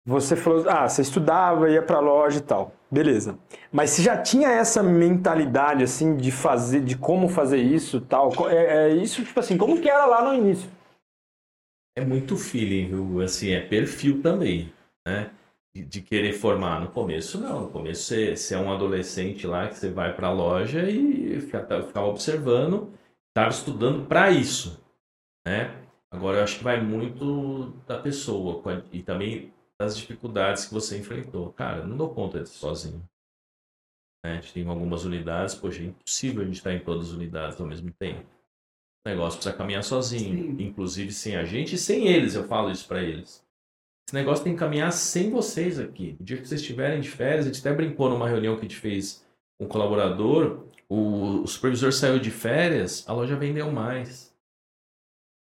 você falou, ah, você estudava, ia pra loja e tal, beleza. Mas você já tinha essa mentalidade, assim, de fazer, de como fazer isso tal? É, é isso, tipo assim, como que era lá no início? É muito feeling, viu? Assim, é perfil também, né? De, de querer formar. No começo, não. No começo, você, você é um adolescente lá que você vai para a loja e fica, tá, ficava observando, estava estudando para isso, né? Agora, eu acho que vai muito da pessoa e também das dificuldades que você enfrentou. Cara, não dou conta disso sozinho. Né? A gente tem algumas unidades, poxa, é impossível a gente estar em todas as unidades ao mesmo tempo. O negócio precisa caminhar sozinho, Sim. inclusive sem a gente e sem eles, eu falo isso para eles. Esse negócio tem que caminhar sem vocês aqui. O dia que vocês estiverem de férias, a gente até brincou numa reunião que a gente fez com um colaborador, o, o supervisor saiu de férias, a loja vendeu mais.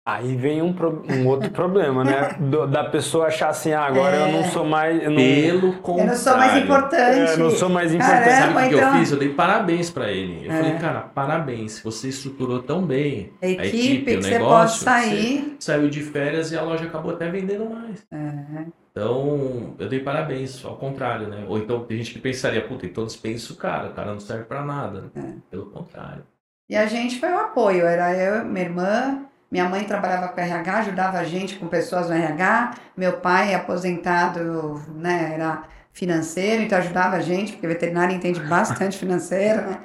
Aí vem um, pro- um outro problema, né? Do- da pessoa achar assim, ah, agora eu não sou mais. Eu não, Pelo contrário. Eu não sou mais importante. é, não sou mais importante. Caramba, Sabe o que, então- eu fiz? Eu dei parabéns pra ele. Eu É. falei, cara, parabéns. Você estruturou tão bem A equipe, equipe, o que você pode negócio, sair. você saiu de férias e a loja acabou até vendendo mais. É. Então, eu dei parabéns, ao contrário, né? Ou então tem gente que pensaria, puta, então dispensa o cara, o cara não serve pra nada. É. Pelo contrário. E a gente foi o apoio. Era eu, minha irmã, minha mãe trabalhava com RH, ajudava a gente com pessoas no RH. Meu pai, aposentado, né, era financeiro, então ajudava a gente, porque veterinário entende bastante financeiro, né?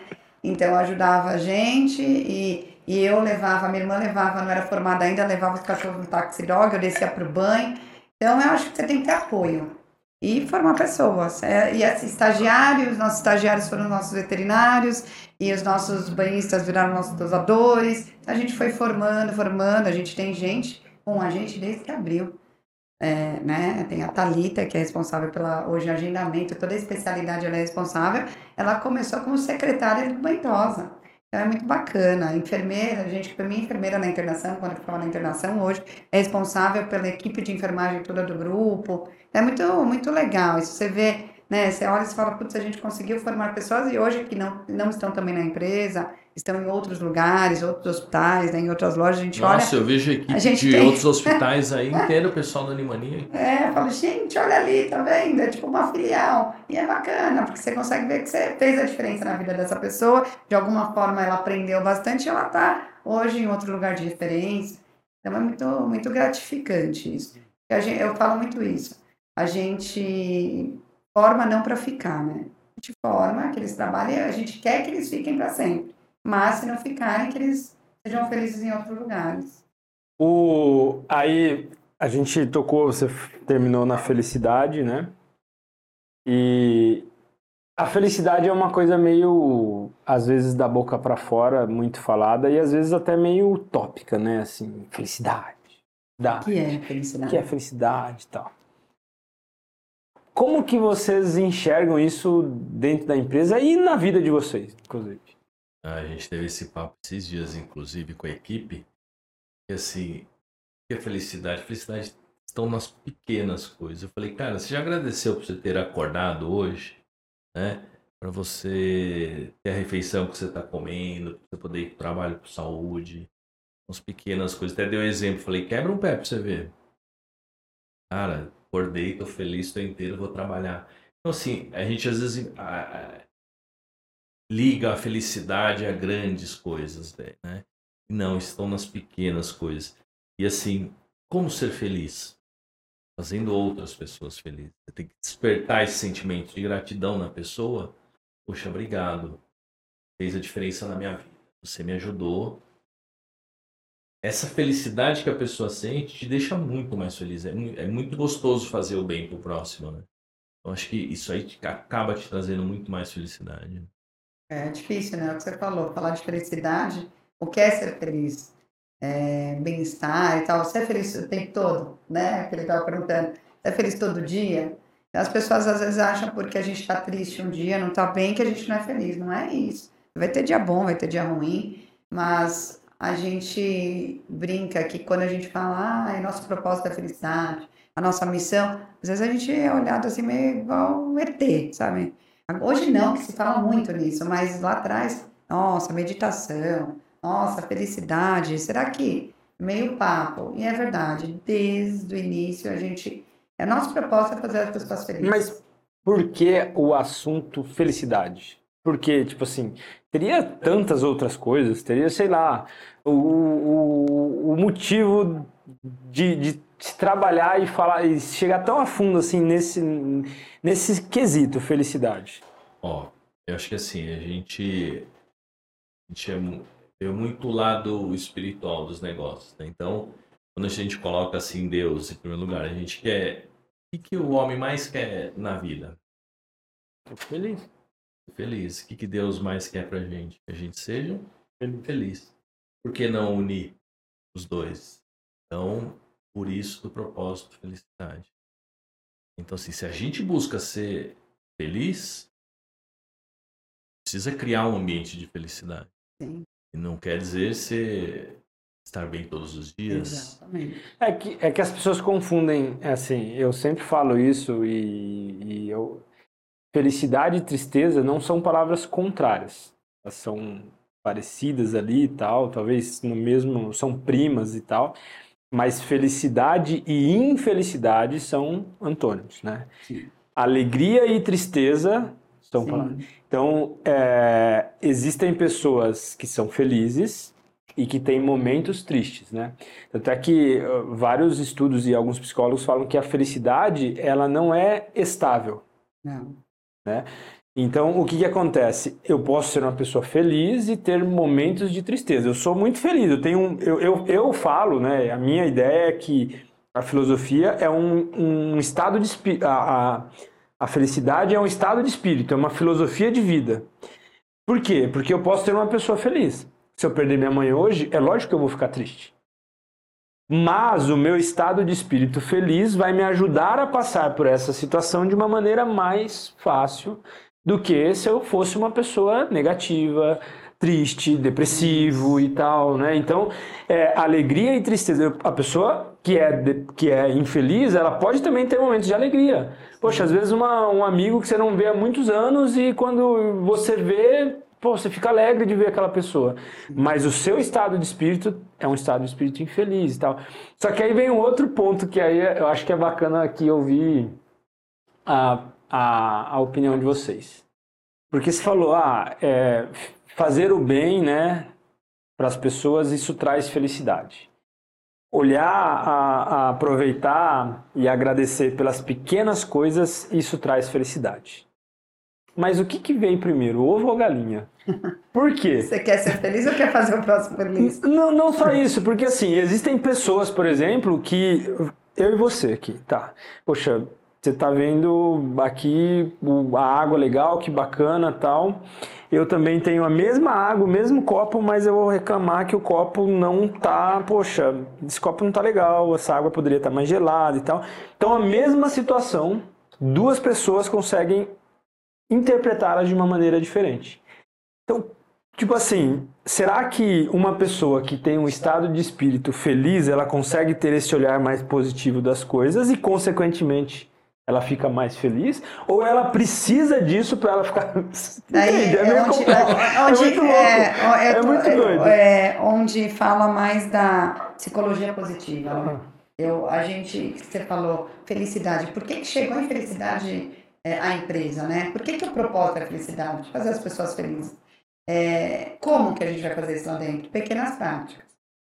Então ajudava a gente e, e eu levava, minha irmã levava, não era formada ainda, levava os cachorros no taxi dog, eu descia pro banho. Então eu acho que você tem que ter apoio e formar pessoas. É, e assim, estagiários, nossos estagiários foram nossos veterinários e os nossos banhistas viraram nossos dosadores. A gente foi formando, formando. A gente tem gente com a gente desde que abriu. É, né? Tem a Talita que é responsável pela hoje agendamento, toda a especialidade ela é responsável. Ela começou como secretária do Banhosa. Então é muito bacana. A enfermeira, a gente, para mim, enfermeira na internação, quando eu ficava na internação, hoje é responsável pela equipe de enfermagem toda do grupo. É muito, muito legal. Isso você vê, né? Você olha e fala, putz, a gente conseguiu formar pessoas e hoje que não, não estão também na empresa, estão em outros lugares, outros hospitais, né, em outras lojas, a gente Nossa, olha. eu vejo equipe a gente de tem- outros hospitais aí inteiro, o pessoal da Animania. É, eu falo, gente, olha ali, tá vendo? É tipo uma filial. E é bacana, porque você consegue ver que você fez a diferença na vida dessa pessoa. De alguma forma ela aprendeu bastante e ela tá hoje em outro lugar de referência. Então é muito, muito gratificante isso. Gente, eu falo muito isso. A gente forma não para ficar, né? A gente forma que eles trabalhem, a gente quer que eles fiquem para sempre. Mas se não ficarem, que eles sejam felizes em outros lugares. O, aí a gente tocou, você terminou na felicidade, né? E a felicidade é uma coisa meio, às vezes, da boca para fora, muito falada, e às vezes até meio utópica, né? Assim, felicidade. Da, Que é felicidade. que é felicidade e tal. Como que vocês enxergam isso dentro da empresa e na vida de vocês, inclusive? Ah, A gente teve esse papo esses dias, inclusive, com a equipe. E assim, que é felicidade? Felicidade estão nas pequenas coisas. Eu falei, cara, você já agradeceu por você ter acordado hoje, né? Para você ter a refeição que você está comendo, para você poder ir para o trabalho com saúde. As pequenas coisas. Até dei um exemplo, falei, quebra um pé para você ver. Cara, acordei, tô feliz, tô inteiro, vou trabalhar. Então, assim, a gente às vezes a- a- liga a felicidade a grandes coisas, né? Não, estão nas pequenas coisas. E assim, como ser feliz? Fazendo outras pessoas felizes. Você tem que despertar esse sentimento de gratidão na pessoa. Poxa, obrigado. Fez a diferença na minha vida. Você me ajudou. Essa felicidade que a pessoa sente te deixa muito mais feliz. É é muito gostoso fazer o bem pro próximo, né? Eu acho que isso aí acaba te trazendo muito mais felicidade. É difícil, né? O que você falou, falar de felicidade, o que é ser feliz? É, bem-estar e tal. Você é feliz o tempo todo, né? Que ele estava perguntando. Você é feliz todo dia? As pessoas às vezes acham porque a gente está triste um dia, não está bem, que a gente não é feliz. Não é isso. Vai ter dia bom, vai ter dia ruim, mas a gente brinca que quando a gente fala, ah, é nosso propósito é felicidade, a nossa missão, às vezes a gente é olhado assim meio igual um ET, sabe? Hoje não, que se fala muito nisso, mas lá atrás, nossa, meditação, nossa, felicidade, será que meio papo? E é verdade, desde o início a gente, a nossa proposta é fazer as pessoas felizes. Mas por que o assunto felicidade? Porque, tipo assim, teria tantas outras coisas, teria, sei lá, o, o, o motivo de, de trabalhar e falar e chegar tão a fundo assim nesse, nesse quesito felicidade. Ó, eu acho que assim, a gente, a gente é, mu- muito lado espiritual dos negócios, né? Então, quando a gente coloca assim Deus em primeiro lugar, a gente quer. O que, que o homem mais quer na vida? Tô feliz. Feliz. O que, que Deus mais quer pra gente? Que a gente seja Feliz. feliz. Por que não unir os dois? Então, por isso do propósito felicidade. Então, assim, se a gente busca ser feliz, precisa criar um ambiente de felicidade. Sim. E não quer dizer ser estar bem todos os dias. Exatamente. É que, é que as pessoas confundem, é assim, eu sempre falo isso e, e eu, felicidade e tristeza não são palavras contrárias, elas são parecidas ali e tal, talvez no mesmo, são primas e tal, mas felicidade e infelicidade são antônimos, né? Sim. Alegria e tristeza são palavras. Sim. Então, é, existem pessoas que são felizes e que têm momentos tristes, né? Tanto é que uh, vários estudos e alguns psicólogos falam que a felicidade, ela não é estável. Não. Então, o que que acontece? Eu posso ser uma pessoa feliz e ter momentos de tristeza. Eu sou muito feliz, eu tenho um, eu, eu, eu falo, né? A minha ideia é que a filosofia é um, um estado de espírito. A, a, a felicidade é um estado de espírito, é uma filosofia de vida. Por quê? Porque eu posso ter uma pessoa feliz. Se eu perder minha mãe hoje, é lógico que eu vou ficar triste. Mas o meu estado de espírito feliz vai me ajudar a passar por essa situação de uma maneira mais fácil do que se eu fosse uma pessoa negativa, triste, depressivo e tal, né? Então, é, alegria e tristeza. A pessoa que é, de- que é infeliz, ela pode também ter momentos de alegria. Poxa, às vezes uma- um amigo que você não vê há muitos anos e quando você vê, pô, você fica alegre de ver aquela pessoa. Mas o seu estado de espírito é um estado de espírito infeliz e tal. Só que aí vem um outro ponto que aí eu acho que é bacana aqui ouvir a, a, a opinião de vocês. Porque você falou, ah, é, fazer o bem, né, para as pessoas, isso traz felicidade. Olhar, a, a aproveitar e agradecer pelas pequenas coisas, isso traz felicidade. Mas o que, que vem primeiro, ovo ou galinha? Por quê? Você quer ser feliz ou quer fazer o próximo feliz? Não, não só isso, porque assim, existem pessoas, por exemplo, que. Eu e você aqui, tá? Poxa, você tá vendo aqui a água legal, que bacana tal. Eu também tenho a mesma água, o mesmo copo, mas eu vou reclamar que o copo não tá, poxa, esse copo não tá legal, essa água poderia estar tá mais gelada e tal. Então a mesma situação, duas pessoas conseguem interpretá-la de uma maneira diferente. Então, tipo assim, será que uma pessoa que tem um estado de espírito feliz, ela consegue ter esse olhar mais positivo das coisas e, consequentemente, ela fica mais feliz? Ou ela precisa disso para ela ficar. Aí, é, meio onde, onde, é muito louco. É, é, é muito doido. É, onde fala mais da psicologia positiva. Né? Eu, a gente, você falou felicidade. Por que, que chegou em felicidade é, a empresa, né? Por que, que o propósito é felicidade? Fazer as pessoas felizes. É, como que a gente vai fazer isso lá dentro? Pequenas práticas.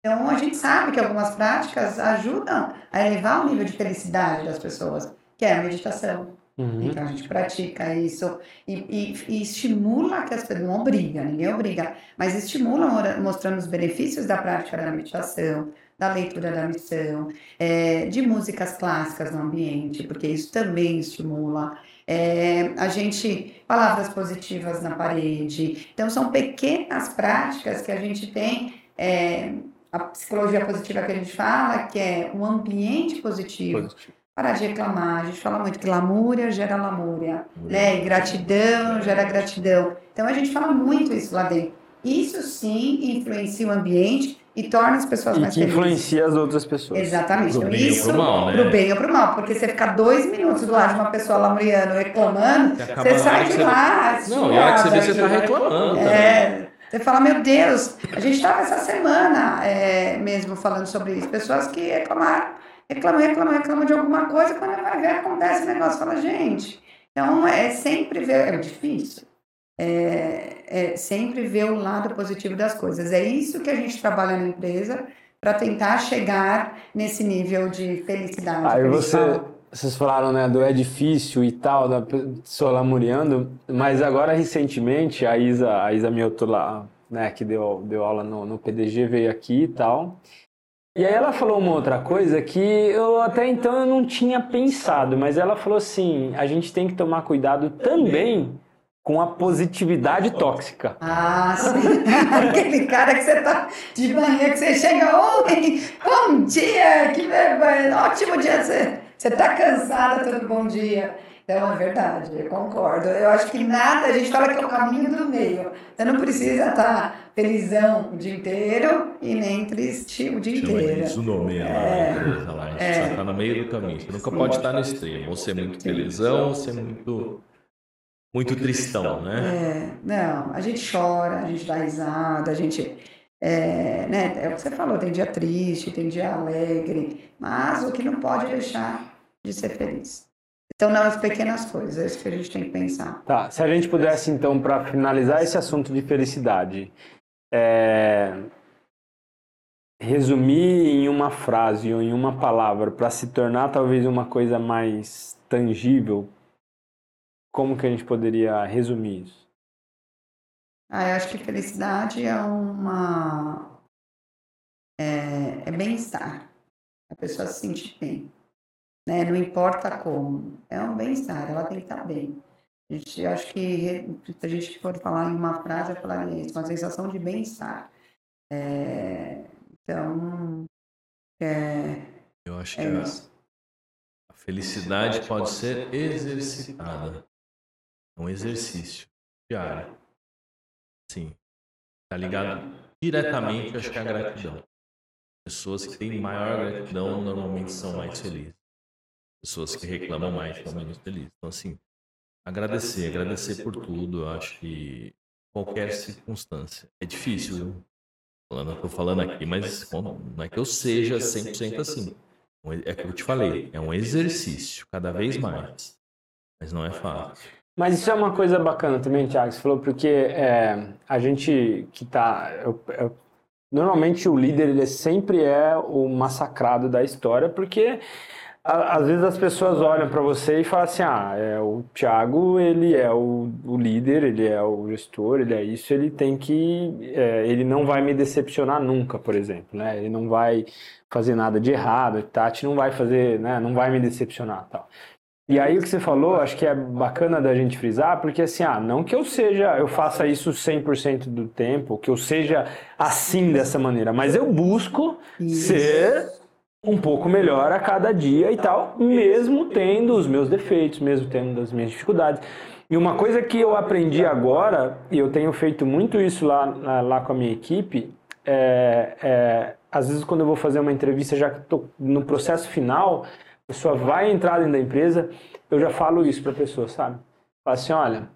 Então, a gente sabe que algumas práticas ajudam a elevar o nível de felicidade das pessoas, que é a meditação. Uhum. Então, a gente pratica isso e, e, e, estimula que as pessoas, não obriga, ninguém obriga, mas estimula mostrando os benefícios da prática da meditação, da leitura da missão, é, de músicas clássicas no ambiente, porque isso também estimula. É, a gente, palavras positivas na parede. Então, são pequenas práticas que a gente tem. É, a psicologia positiva que a gente fala, que é um ambiente positivo. positivo. Parar de reclamar. A gente fala muito que lamúria gera lamúria, né? E gratidão gera gratidão. Então, a gente fala muito isso lá dentro. Isso sim influencia o ambiente e torna as pessoas e mais que felizes. influencia as outras pessoas. Exatamente. Pro então, bem isso, ou pro mal, né? pro bem ou pro mal. Porque você ficar dois minutos do lado de uma pessoa lamuriano reclamando, você sai de lá. Não, e a hora que você vê, você tá reclamando. É, você fala, meu Deus, a gente estava essa semana é, mesmo falando sobre isso. Pessoas que reclamaram, reclamam, reclamam, reclamam de alguma coisa, quando vai ver, acontece o negócio. Fala, gente, então é sempre ver, é difícil é, é sempre ver o lado positivo das coisas. É isso que a gente trabalha na empresa para tentar chegar nesse nível de felicidade. Aí você, vocês falaram né, do é difícil e tal, da pessoa lamuriando, mas agora recentemente a Isa, a Isa Mioto lá, né, que deu, deu aula no, no PDG, veio aqui e tal. E aí ela falou uma outra coisa que eu até então eu não tinha pensado, mas ela falou assim, a gente tem que tomar cuidado também com a positividade tóxica. Ah, sim. Aquele cara que você tá de manhã, que você chega, oi, bom dia, que ótimo dia, você, você tá cansada, todo bom dia. Então, é verdade, eu concordo. Eu acho que nada, a gente fala que é o caminho do meio. Você não precisa estar felizão o dia inteiro e nem triste o dia Chama inteiro. Isso o nome é, lá, lá. A gente é, está no meio do caminho. Você nunca pode estar no extremo. Ou ser muito felizão, ou ser muito muito tristão, né? É, não, a gente chora, a gente dá risada, a gente. É, né, é o que você falou, tem dia triste, tem dia alegre, mas o que não pode deixar de ser feliz. Então, nas pequenas coisas, é isso que a gente tem que pensar. Tá, se a gente pudesse, então, para finalizar esse assunto de felicidade, é... resumir em uma frase ou em uma palavra para se tornar talvez uma coisa mais tangível como que a gente poderia resumir isso? Ah, eu acho que felicidade é uma. É, é bem-estar. A pessoa se sentir bem. Né? Não importa como. É um bem-estar, ela tem que estar bem. A gente, eu acho que se a gente for falar em uma frase, eu falaria isso, uma sensação de bem-estar. É, então, é, eu acho é que a, a felicidade pode ser exercitada. É um exercício diário. Sim. Tá ligado diretamente, acho que é a gratidão. Pessoas que têm maior gratidão normalmente são mais felizes. Pessoas que reclamam mais são menos felizes. Então, assim, agradecer, agradecer por tudo. Eu acho que qualquer circunstância. É difícil, viu? Falando, tô falando aqui, mas não é que eu seja 100% assim. É o que eu te falei, é um exercício, cada vez mais. Mas não é fácil. Mas isso é uma coisa bacana também, Thiago, você falou, porque é, a gente que tá. Eu, eu, normalmente o líder ele sempre é o massacrado da história, porque às vezes as pessoas olham para você e falam assim, ah, é, o Thiago, ele é o, o, líder, ele é o gestor, ele é isso, ele tem que, é, ele não vai me decepcionar nunca, por exemplo, né? Ele não vai fazer nada de errado, Tati não vai fazer, né? Não vai me decepcionar, tal. E aí o que você falou, acho que é bacana da gente frisar, porque assim, ah, não que eu seja, eu faça isso 100% do tempo, que eu seja assim dessa maneira, mas eu busco isso. ser um pouco melhor a cada dia e tal, mesmo tendo os meus defeitos, mesmo tendo as minhas dificuldades. E uma coisa que eu aprendi agora, e eu tenho feito muito isso lá, lá com a minha equipe, é, é, às vezes quando eu vou fazer uma entrevista, já que estou no processo final, a pessoa vai entrar dentro da empresa, eu já falo isso para a pessoa, sabe? Falo assim, olha,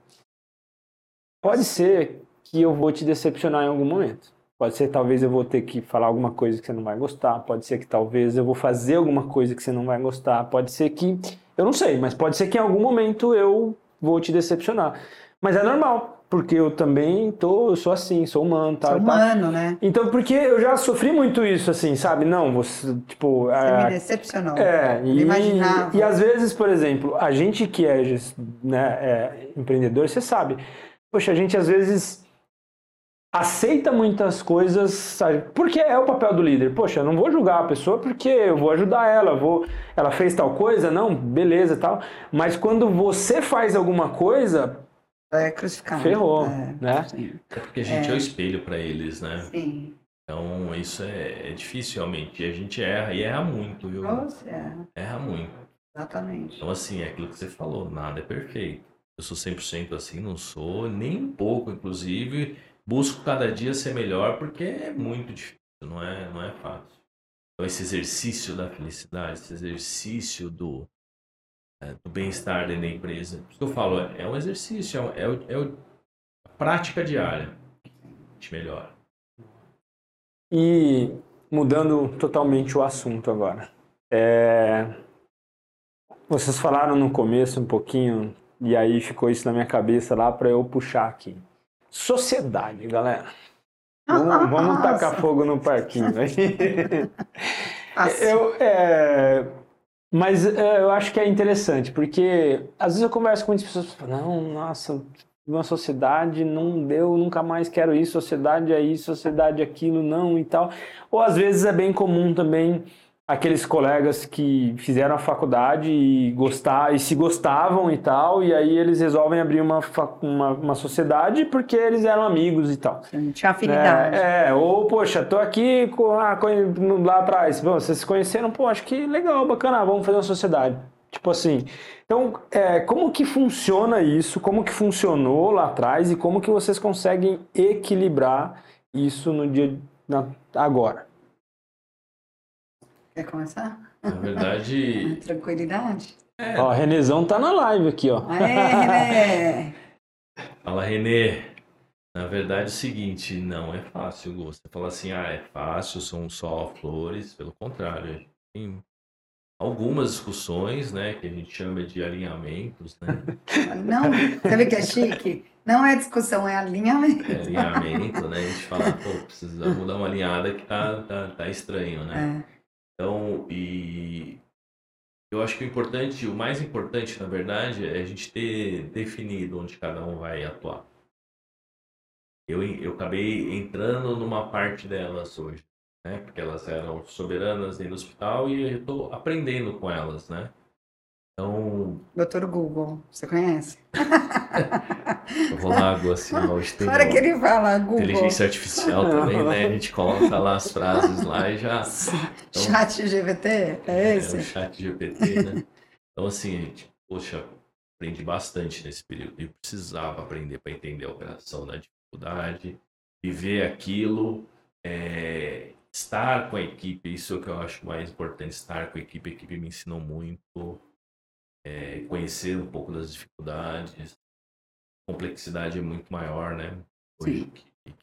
pode ser que eu vou te decepcionar em algum momento. Pode ser talvez eu vou ter que falar alguma coisa que você não vai gostar, pode ser que talvez eu vou fazer alguma coisa que você não vai gostar, pode ser que eu não sei, mas pode ser que em algum momento eu vou te decepcionar. Mas é normal, porque eu também tô, eu sou assim, sou humano, tal, sou humano, tal. né? Então, porque eu já sofri muito isso, assim, sabe? Não, você, tipo... Você é, me decepcionou. É, e, imaginava. E, às vezes, por exemplo, a gente que é, né, é empreendedor, você sabe, poxa, a gente às vezes aceita muitas coisas, sabe? Porque é o papel do líder. Poxa, eu não vou julgar a pessoa porque eu vou ajudar ela, vou, ela fez tal coisa, não, beleza, tal. Mas quando você faz alguma coisa, é crucificado. Ferrou, é, né? Sim. É porque a gente é, é o espelho para eles, né? Sim. Então, isso é, é, difícil realmente. E a gente erra, e erra muito, viu? Nossa, erra. Erra muito. Exatamente. Então, assim, é aquilo que você falou, nada é perfeito. Eu sou 100% assim, não sou, nem um pouco, inclusive busco cada dia ser melhor porque é muito difícil, não é, não é fácil. Então esse exercício da felicidade, esse exercício do, é, do bem-estar dentro da empresa, que eu falo, é um exercício, é, é, é a prática diária. A gente melhora. E mudando totalmente o assunto agora. É... Vocês falaram no começo um pouquinho, e aí ficou isso na minha cabeça lá para eu puxar aqui. Sociedade, galera. Vamos, vamos tacar fogo no parquinho. eu, é, mas é, eu acho que é interessante, porque às vezes eu converso com muitas pessoas falo, não, nossa, uma sociedade não deu, nunca mais quero isso, sociedade é isso, sociedade é aquilo, não e tal. Ou às vezes é bem comum também aqueles colegas que fizeram a faculdade e, gostar, e se gostavam e tal, e aí eles resolvem abrir uma, uma, uma sociedade porque eles eram amigos e tal. Tinha afinidade. É, é, ou, poxa, tô aqui com, ah, lá atrás, Bom, vocês se conheceram, pô, acho que legal, bacana, vamos fazer uma sociedade. Tipo assim, então, é, como que funciona isso, como que funcionou lá atrás e como que vocês conseguem equilibrar isso no dia, na, agora? Quer começar? Na verdade. Tranquilidade. É. Ó, Renezão tá na live aqui, ó. Aê, René! Fala, Renê. Na verdade é o seguinte, não é fácil, Você fala assim, ah, é fácil, são só flores. Pelo contrário, tem algumas discussões, né, que a gente chama de alinhamentos, né? Não, sabe que é chique? Não é discussão, é alinhamento. É alinhamento, né? A gente fala, pô, precisamos dar uma alinhada que tá, tá, tá estranho, né? É. Então, e eu acho que o importante, o mais importante, na verdade, é a gente ter definido onde cada um vai atuar. Eu, eu acabei entrando numa parte delas hoje, né? Porque elas eram soberanas dentro do hospital e eu estou aprendendo com elas, né? Então. Doutor Google, você conhece? Eu vou lá, água assim, hoje tem. Claro que ele fala Google. Inteligência artificial também, né? A gente coloca lá as frases lá e já. Então, chat GPT? É esse? É, o chat GPT, né? Então, assim, gente, poxa, aprendi bastante nesse período. Eu precisava aprender para entender a operação da dificuldade, viver aquilo, é, estar com a equipe, isso é o que eu acho mais importante, estar com a equipe. A equipe me ensinou muito é, conhecer um pouco das dificuldades. A complexidade é muito maior, né? hoje que, que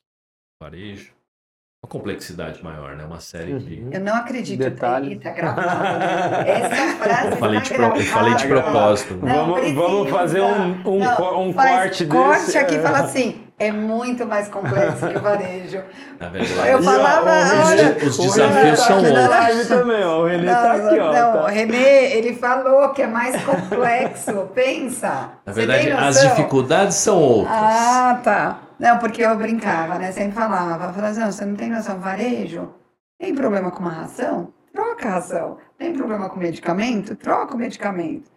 varejo. Uma complexidade maior, né? Uma série de. Eu não acredito Detalhe. que tá gravado. né? Essa frase Eu falei tá de, pro- eu falei de propósito. Não vamos, vamos fazer um, um, Não, co- um corte corte desse. aqui e fala assim, é muito mais complexo que o varejo. Na verdade, Eu falava, E, ó, olha, os desafios tá são na outros. live também, ó. O Renê tá aqui, ó. não, tá. o Renê, ele falou que é mais complexo. Pensa. na verdade as dificuldades são outras. Ah, tá. Não, porque eu brincava, né? Sempre falava, falava assim, não, você não tem noção, varejo? Tem problema com uma ração? Troca a ração. Tem problema com medicamento? Troca o medicamento.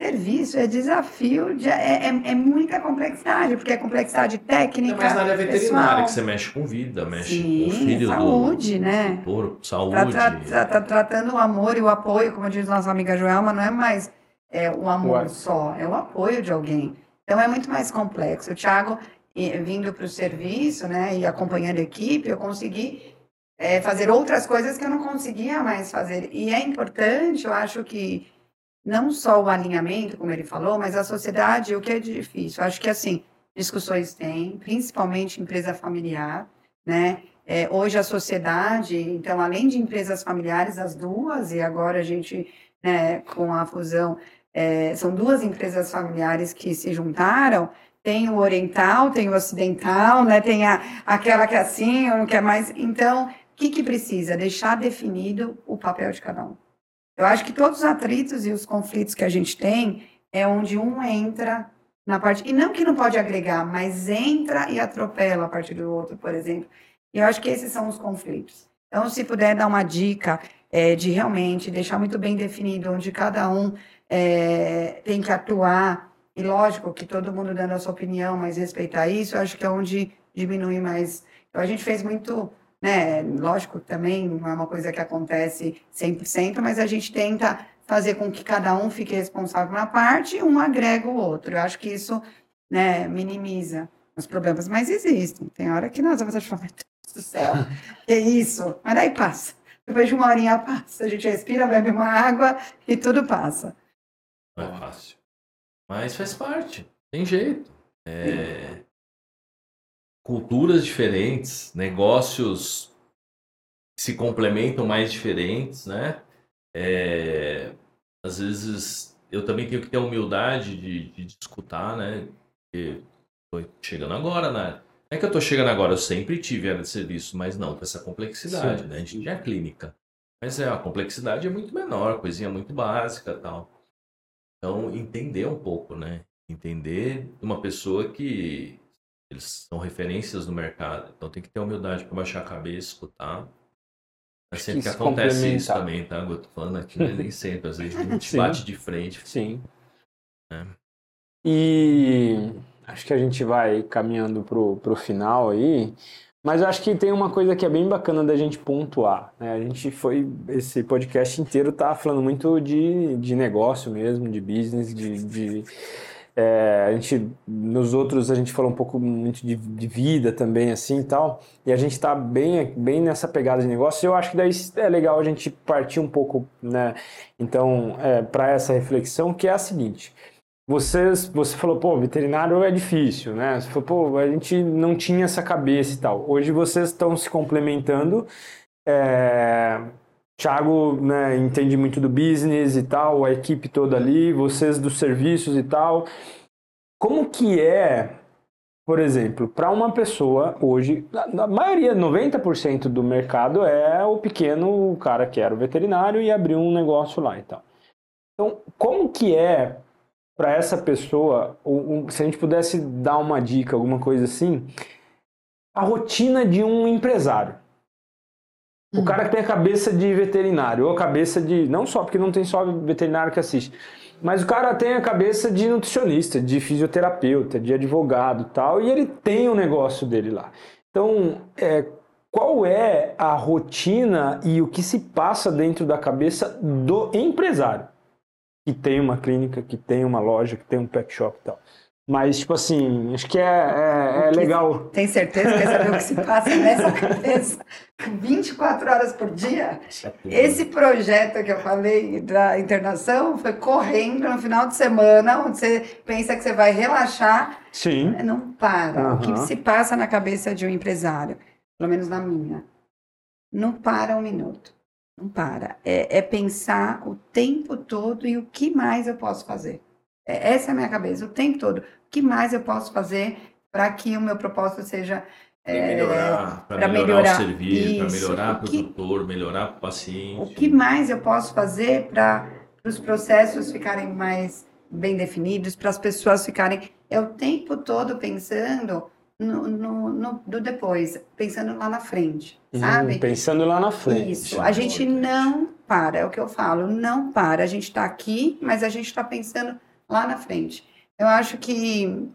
Serviço é desafio, de- é, é, é muita complexidade, porque é complexidade técnica. Mais na área veterinária, pessoal. que você mexe com vida, mexe Sim, com o filho saúde, do, né? do touro, saúde. Tá, tra- tra- tá tratando o amor e o apoio, como diz nossa amiga Joelma, não é mais é, o amor Ué. só, é o apoio de alguém. Então é muito mais complexo. O Thiago, vindo para o serviço, né, e acompanhando a equipe, eu consegui é, fazer outras coisas que eu não conseguia mais fazer. E é importante, eu acho que não só o alinhamento, como ele falou, mas a sociedade, o que é difícil. Acho que, assim, discussões tem, principalmente empresa familiar, né? É, hoje a sociedade, então, além de empresas familiares, as duas, e agora a gente, né, com a fusão, é, são duas empresas familiares que se juntaram, tem o oriental, tem o ocidental, né, tem a, aquela que é assim, um que é mais... Então, o que, que precisa? Deixar definido o papel de cada um. Eu acho que todos os atritos e os conflitos que a gente tem é onde um entra na parte... E não que não pode agregar, mas entra e atropela a partir do outro, por exemplo. E eu acho que esses são os conflitos. Então, se puder dar uma dica é, de realmente deixar muito bem definido onde cada um é, tem que atuar, e lógico que todo mundo dando a sua opinião, mas respeitar isso, eu acho que é onde diminui mais. Então, a gente fez muito, né? Lógico, também não é uma coisa que acontece 100%, mas a gente tenta fazer com que cada um fique responsável na parte e um agrega o outro. Eu acho que isso né, minimiza os problemas, mas existem. Tem hora que nós vamos achar, meu Deus do céu, que isso? Mas daí passa. Depois de uma horinha passa, a gente respira, bebe uma água e tudo passa. Não é fácil. Mas faz parte. Tem jeito. É, Culturas diferentes, negócios se complementam mais diferentes, né? É, Às vezes eu também tenho que ter a humildade de, de escutar, né? Porque tô chegando agora, né? Não é que eu tô chegando agora, eu sempre tive área de serviço, mas não com essa complexidade, Sim. né? A gente tinha clínica. Mas é, a complexidade é muito menor, coisinha muito básica tal. Então, entender um pouco, né? Entender de uma pessoa que eles são referências no mercado. Então, tem que ter humildade para baixar a cabeça, escutar. É sempre que que acontece isso também, tá? Eu tô falando aqui, mas nem sempre. Às vezes a gente Sim. bate de frente. Sim. É. E acho que a gente vai caminhando pro, pro final aí. Mas eu acho que tem uma coisa que é bem bacana da gente pontuar. Né? A gente foi. Esse podcast inteiro tá falando muito de, de negócio mesmo, de business, de. de é, a gente, nos outros a gente falou um pouco muito de, de vida também, assim e tal. E a gente tá bem, bem nessa pegada de negócio. Eu acho que daí é legal a gente partir um pouco, né? Então, é, para essa reflexão, que é a seguinte. Vocês, você falou, pô, veterinário é difícil, né? Você falou, pô, a gente não tinha essa cabeça e tal. Hoje vocês estão se complementando. É... Thiago né, entende muito do business e tal, a equipe toda ali, vocês dos serviços e tal. Como que é, por exemplo, para uma pessoa hoje, a maioria, 90% do mercado é o pequeno cara que era o veterinário e abriu um negócio lá e tal. Então, como que é para essa pessoa, se a gente pudesse dar uma dica, alguma coisa assim, a rotina de um empresário? O cara que tem a cabeça de veterinário, ou a cabeça de. Não só, porque não tem só veterinário que assiste, mas o cara tem a cabeça de nutricionista, de fisioterapeuta, de advogado tal, e ele tem o negócio dele lá. Então, é, qual é a rotina e o que se passa dentro da cabeça do empresário? Que tem uma clínica, que tem uma loja, que tem um pet shop e tal. Mas, tipo assim, acho que é, é, é legal. Tem certeza que quer saber o que se passa nessa cabeça 24 horas por dia? Esse projeto que eu falei da internação foi correndo no final de semana, onde você pensa que você vai relaxar. Sim. Não para. Aham. O que se passa na cabeça de um empresário, pelo menos na minha, não para um minuto. Não para. É, é pensar o tempo todo e o que mais eu posso fazer. É, essa é a minha cabeça, o tempo todo. O que mais eu posso fazer para que o meu propósito seja é, melhorar, para melhorar, melhorar. o serviço, para melhorar para o que- produtor, melhorar para o paciente. O que mais eu posso fazer para os processos ficarem mais bem definidos, para as pessoas ficarem. É o tempo todo pensando no, no, no- do depois, pensando lá na frente, sabe? Hum, pensando lá na frente. Isso. A gente não para, é o que eu falo, não para. A gente está aqui, mas a gente está pensando lá na frente. Eu acho que,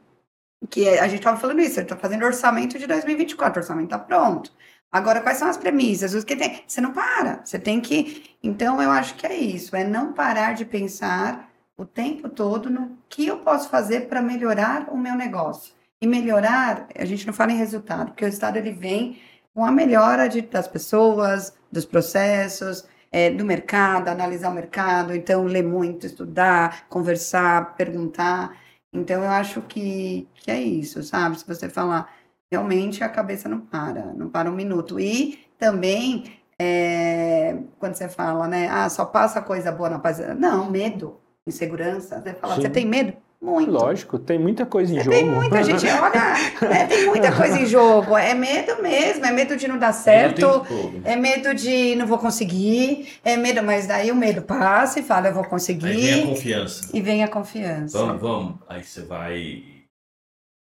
que a gente estava falando isso, está fazendo orçamento de 2024, o orçamento está pronto. Agora, quais são as premissas? Os que tem? Você não para, você tem que. Então, eu acho que é isso, é não parar de pensar o tempo todo no que eu posso fazer para melhorar o meu negócio. E melhorar, a gente não fala em resultado, porque o Estado ele vem com a melhora de, das pessoas, dos processos, é, do mercado, analisar o mercado, então ler muito, estudar, conversar, perguntar. Então eu acho que, que é isso, sabe? Se você falar, realmente a cabeça não para, não para um minuto. E também, é, quando você fala, né, ah, só passa coisa boa na paz. Não, medo, insegurança. Você fala, Sim. você tem medo? Muito. Lógico, tem muita coisa em jogo. Tem muita gente, olha, é, tem muita coisa em jogo. É medo mesmo, é medo de não dar certo. É medo de não vou conseguir, é medo, mas daí o medo passa e fala, eu vou Aí vem a conseguir, confiança. e vem a confiança. Vamos, vamos. Aí você vai e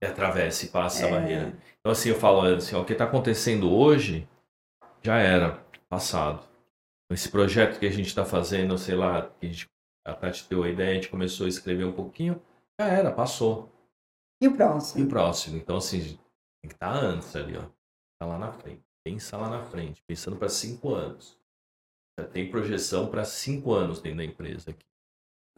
atravessa e passa É. essa barreira. Então, assim, eu falo assim, ó, o que está acontecendo hoje já era passado. Esse projeto que a gente está fazendo, sei lá, que a, gente, a Tati deu a ideia, a gente começou a escrever um pouquinho, já era, passou. E o E o próximo? próximo? Então, assim, tem que estar antes ali, ó. Tá lá na frente. Pensa lá na frente, pensando para cinco anos. Já tem projeção para cinco anos dentro da empresa aqui.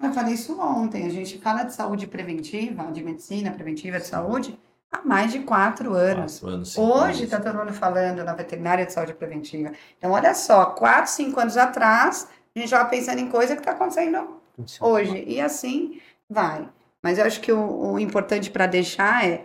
Eu falei isso ontem, a gente fala de saúde preventiva, de medicina preventiva de saúde, há mais de quatro anos. Quatro anos, Hoje está todo mundo falando na veterinária de saúde preventiva. Então, olha só, quatro, cinco anos atrás, a gente estava pensando em coisa que está acontecendo hoje. E assim vai. Mas eu acho que o, o importante para deixar é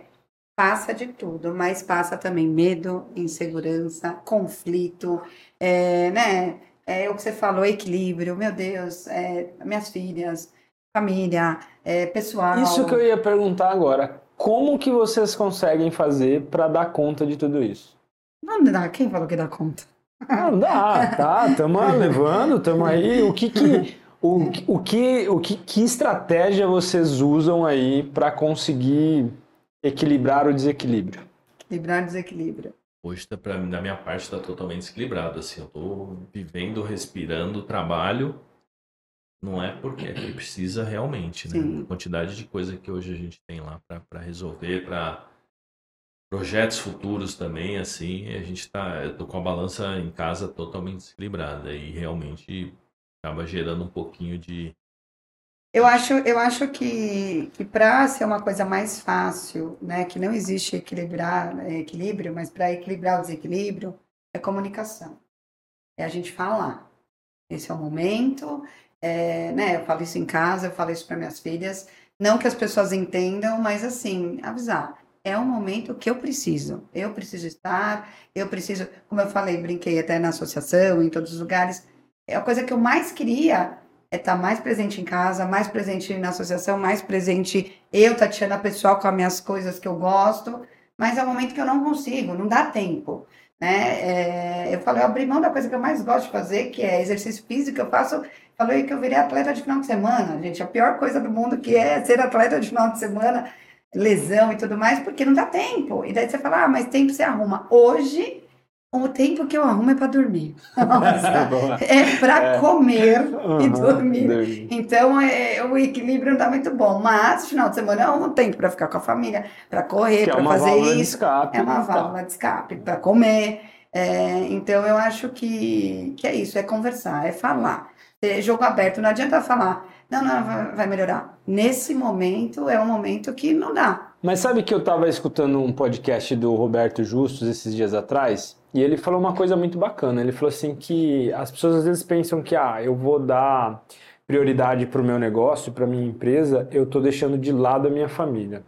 passa de tudo, mas passa também medo, insegurança, conflito, é, né? É o que você falou, equilíbrio, meu Deus, é, minhas filhas, família, é, pessoal. Isso que eu ia perguntar agora. Como que vocês conseguem fazer para dar conta de tudo isso? Não dá, quem falou que dá conta? Não dá, tá, estamos levando, estamos aí. O que que, o, que- o que, o que, que estratégia vocês usam aí para conseguir equilibrar o desequilíbrio? Equilibrar desequilíbrio. Hoje, tá, pra, mim, da minha parte, está totalmente desequilibrado. Assim, eu tô vivendo, respirando, trabalho. Não é porque é que precisa realmente, né? Sim. A quantidade de coisa que hoje a gente tem lá para resolver, para projetos futuros também, assim, a gente tá, eu tô com a balança em casa totalmente desequilibrada e realmente acaba gerando um pouquinho de Eu acho, eu acho que, que para ser uma coisa mais fácil, né, que não existe equilibrar, é, equilíbrio, mas para equilibrar o desequilíbrio, é comunicação. É a gente falar. Esse é o momento, é, né, eu falo isso em casa, eu falo isso para minhas filhas, não que as pessoas entendam, mas assim, avisar. É um momento que eu preciso. Eu preciso estar, eu preciso, como eu falei, brinquei até na associação, em todos os lugares. É a coisa que eu mais queria é estar mais presente em casa, mais presente na associação, mais presente eu, Tatiana, pessoal, com as minhas coisas que eu gosto, mas é um momento que eu não consigo, não dá tempo. Né? É, eu falei, eu abri mão da coisa que eu mais gosto de fazer, que é exercício físico, eu faço, falei que eu virei atleta de final de semana, gente, a pior coisa do mundo que é ser atleta de final de semana, lesão e tudo mais, porque não dá tempo. E daí você fala, ah, mas tempo você arruma. Hoje, o tempo que eu arrumo é para dormir. É para É. comer e Aham, dormir. Então, é, o equilíbrio não tá muito bom. Mas, final de semana, eu arrumo tempo para ficar com a família, para correr, é para uma fazer isso. escape. É uma e tal. válvula de escape para comer. É, então, eu acho que, que é isso, é conversar, é falar. É jogo aberto, não adianta falar, não, não, vai, vai melhorar. nesse momento é um momento que não dá. Mas sabe que eu estava escutando um podcast do Roberto Justus esses dias atrás? E ele falou uma coisa muito bacana. Ele falou assim que as pessoas às vezes pensam que ah, eu vou dar prioridade para o meu negócio, para minha empresa, eu estou deixando de lado a minha família.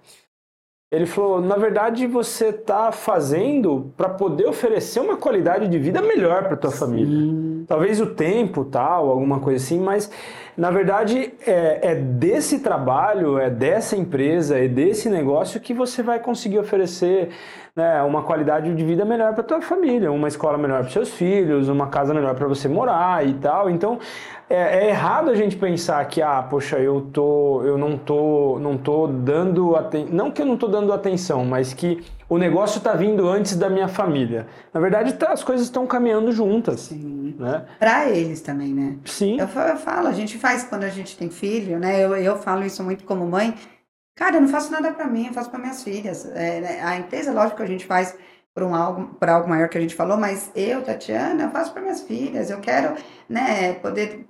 Ele falou, na verdade, você está fazendo para poder oferecer uma qualidade de vida melhor para tua Sim. família. Talvez o tempo, tal, alguma coisa assim, mas na verdade é, é, desse trabalho, é dessa empresa, é desse negócio que você vai conseguir oferecer né, uma qualidade de vida melhor para tua família, uma escola melhor para seus filhos, uma casa melhor para você morar e tal. Então é, é, errado a gente pensar que ah, poxa, eu tô, eu não tô, não tô dando atenção, não que eu não tô dando atenção, mas que o negócio está vindo antes da minha família. Na verdade, tá, as coisas estão caminhando juntas. Sim. Né? Para eles também, né? Sim. Eu, eu, falo, a gente faz quando a gente tem filho, né? Eu, eu falo isso muito como mãe. Cara, eu não faço nada para mim, eu faço para minhas filhas. É, né, a empresa, lógico que a gente faz por um algo, por algo maior que a gente falou, mas eu, Tatiana, eu faço para minhas filhas. Eu quero, né, poder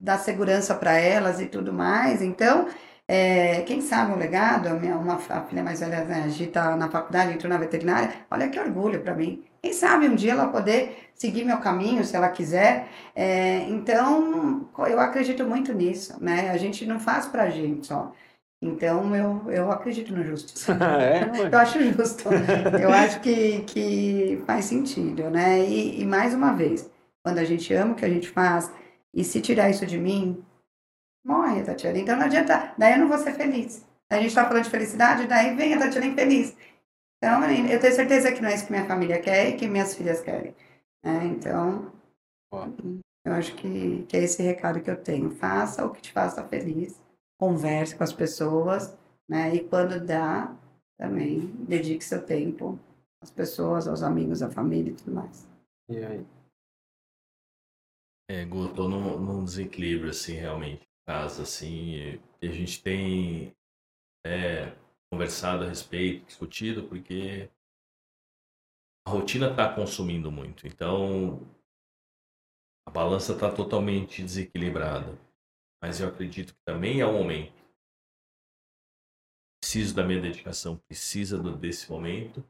dar segurança para elas e tudo mais. Então, é, quem sabe um legado, a minha uma a filha mais velha, né, a Gi tá na faculdade, entrou na veterinária, olha que orgulho para mim. Quem sabe um dia ela poder seguir meu caminho, se ela quiser. É, então, eu acredito muito nisso, né? A gente não faz pra gente só. Então, eu, eu acredito no justo. é? eu acho justo. Eu acho que, que faz sentido, né? E, e, mais uma vez, quando a gente ama o que a gente faz, e se tirar isso de mim, morre Tatiana. Então, não adianta, daí eu não vou ser feliz. A gente está falando de felicidade, daí vem a Tatiana infeliz. Então, eu tenho certeza que não é isso que minha família quer e que minhas filhas querem. É, então, eu acho que, que é esse recado que eu tenho. Faça o que te faça feliz converse com as pessoas, né? E quando dá, também dedique seu tempo às pessoas, aos amigos, à família e tudo mais. E aí? É, Gu, tô num, num desequilíbrio, assim, realmente, casa, assim, e a gente tem é, conversado a respeito, discutido, porque a rotina está consumindo muito, então a balança está totalmente desequilibrada mas eu acredito que também é o momento. Preciso da minha dedicação, precisa desse momento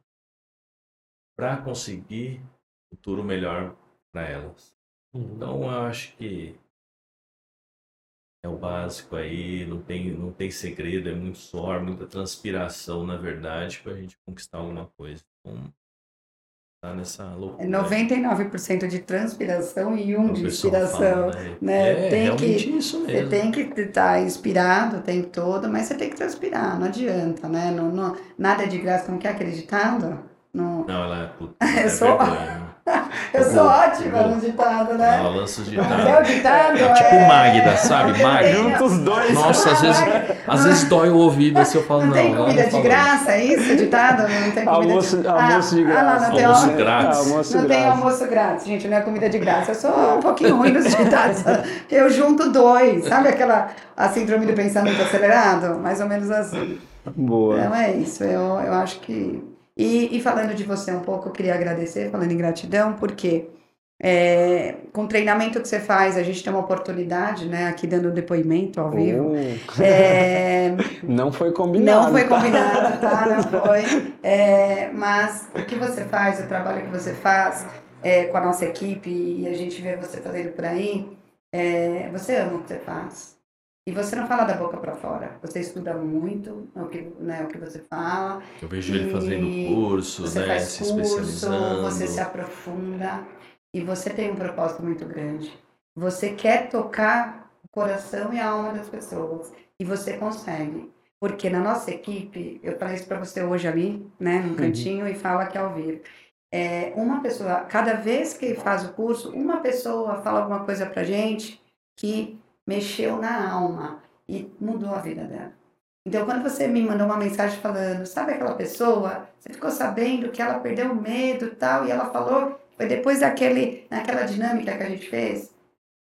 para conseguir um futuro melhor para elas. Uhum. Então eu acho que é o básico aí, não tem, não tem segredo, é muito suor, muita transpiração, na verdade, para a gente conquistar alguma coisa. Então, tá nessa loucura. É 99% de transpiração e 1 de inspiração, fala, né? né? É, tem que isso mesmo. Você tem que estar tá inspirado o tempo todo, mas você tem que transpirar, não adianta, né? Não, não, nada é de graça, como que é acreditado? Não, não ela é puta. É só... Eu sou ótima no ditado, né? Ela lança os ditados. É o ditado, é tipo é... Magda, sabe? Magda. Juntos os dois. Nossa, às vezes, às vezes dói o ouvido assim eu falo, não. Não tem comida de graça, é isso? Ditado? Não tem comida almoço, de... almoço de graça. Ah, não tem almoço grátis. Almoço não grátis. tem almoço grátis, gente, não é comida de graça. Eu sou um pouquinho ruim nos ditados. Eu junto dois. Sabe aquela a síndrome do pensamento acelerado? Mais ou menos assim. Boa. Então é isso. Eu, eu acho que e, e, falando de você um pouco, eu queria agradecer, falando em gratidão, porque é, com o treinamento que você faz, a gente tem uma oportunidade, né, aqui dando depoimento ao vivo. Oh. É, não foi combinado. Não foi tá? combinado, tá? Não foi. É, mas o que você faz, o trabalho que você faz é, com a nossa equipe, e a gente vê você fazendo por aí, é, você ama o que você faz. E você não fala da boca para fora. Você estuda muito o que, né, o que você fala. Eu vejo ele fazendo cursos, né, faz se curso, especializando. Você se aprofunda e você tem um propósito muito grande. Você quer tocar o coração e a alma das pessoas e você consegue. Porque na nossa equipe, eu falei isso para você hoje ali, né, no uhum. cantinho uhum. e fala aqui ao vivo. É, uma pessoa, cada vez que faz o curso, uma pessoa fala alguma coisa pra gente que mexeu na alma e mudou a vida dela. Então, quando você me mandou uma mensagem falando, sabe aquela pessoa? Você ficou sabendo que ela perdeu o medo e tal, e ela falou, foi depois daquele, naquela dinâmica que a gente fez.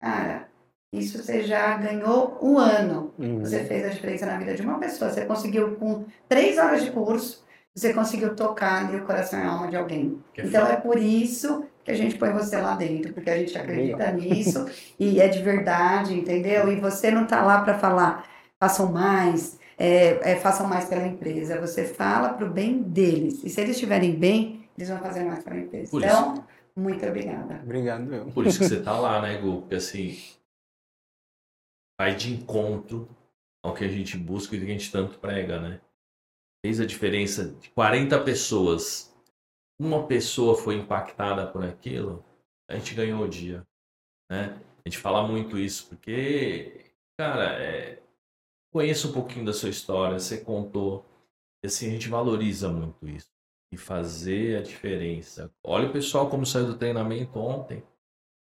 Cara, isso você já ganhou um ano. Uhum. Você fez a diferença na vida de uma pessoa. Você conseguiu, com três horas de curso, você conseguiu tocar ali o coração e a alma de alguém. Que então, é por isso que a gente põe você lá dentro, porque a gente acredita nisso e é de verdade, entendeu? E você não tá lá para falar, façam mais, é, é, façam mais pela empresa. Você fala para o bem deles. E se eles estiverem bem, eles vão fazer mais para a empresa. Por então, isso. muito obrigada. Obrigado, eu. Por isso que você tá lá, né, Gu? Porque assim, vai de encontro ao que a gente busca e que a gente tanto prega, né? Fez a diferença de 40 pessoas. Uma pessoa foi impactada por aquilo, a gente ganhou o dia, né? A gente fala muito isso porque, cara, é, conheço um pouquinho da sua história, você contou. E assim, a gente valoriza muito isso. E fazer a diferença. Olha o pessoal como saiu do treinamento ontem.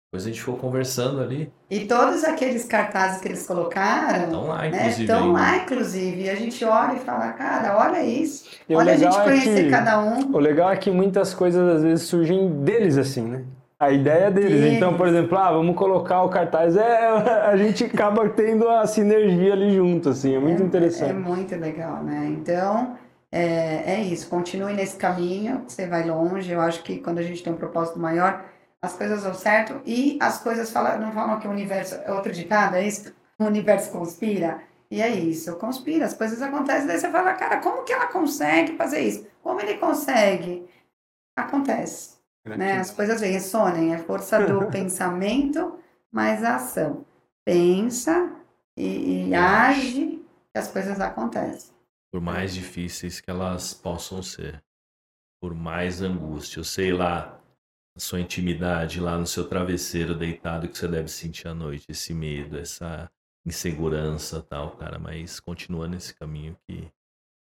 Depois a gente ficou conversando ali. E todos aqueles cartazes que eles colocaram, Estão lá, né, inclusive. estão lá, inclusive. E a gente olha e fala, cara, olha isso. E o olha a legal gente é conhecer que- cada um. O legal é que muitas coisas às vezes surgem deles assim, né? A ideia é deles. Então, por exemplo, ah, vamos colocar o cartaz. É, a gente acaba tendo a sinergia ali junto, assim. É muito É interessante. muito legal, né? Então, é, é isso. Continue nesse caminho, você vai longe. Eu acho que quando a gente tem um propósito maior, as coisas dão certo e as coisas falam, não falam que o universo é outro ditado, é isso? O universo conspira. E é isso, conspira, as coisas acontecem. Daí você fala, cara, como que ela consegue fazer isso? Como ele consegue? Acontece. Né? As coisas vêm, ressonem, é força do pensamento mais a ação. Pensa e, e age, que as coisas acontecem. Por mais difíceis que elas possam ser. Por mais angústia. Sei lá, sua intimidade, lá no seu travesseiro deitado, que você deve sentir à noite. Esse medo, essa insegurança tal, cara. Mas continua nesse caminho que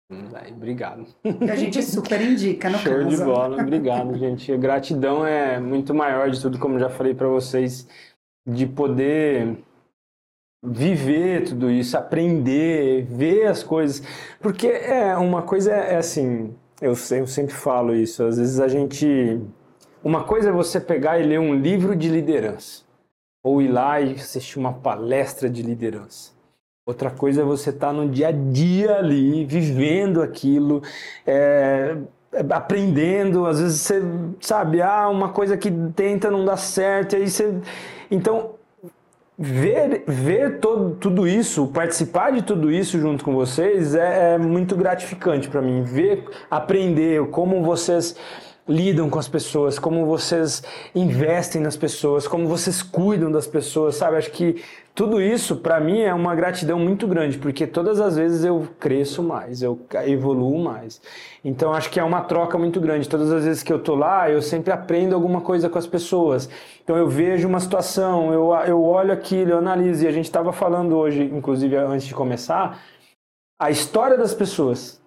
Hum, aí, Obrigado. Que a gente super indica, no Show caso. de bola. Obrigado, gente. A gratidão é muito maior de tudo, como já falei para vocês, de poder viver tudo isso, aprender, ver as coisas. Porque é uma coisa é, é assim, eu, eu sempre falo isso, às vezes a gente uma coisa é você pegar e ler um livro de liderança ou ir lá e assistir uma palestra de liderança. Outra coisa é você estar no dia a dia ali, vivendo aquilo, é, aprendendo. Às vezes você sabe, ah, uma coisa que tenta não dá certo, aí você. Então, ver, ver todo, tudo isso, participar de tudo isso junto com vocês é, é muito gratificante para mim. Ver, aprender como vocês lidam com as pessoas, como vocês investem nas pessoas, como vocês cuidam das pessoas, sabe? Acho que tudo isso para mim é uma gratidão muito grande, porque todas as vezes eu cresço mais, eu evoluo mais. Então acho que é uma troca muito grande. Todas as vezes que eu tô lá, eu sempre aprendo alguma coisa com as pessoas. Então eu vejo uma situação, eu, eu olho aquilo, eu analiso. E a gente estava falando hoje, inclusive antes de começar, a história das pessoas.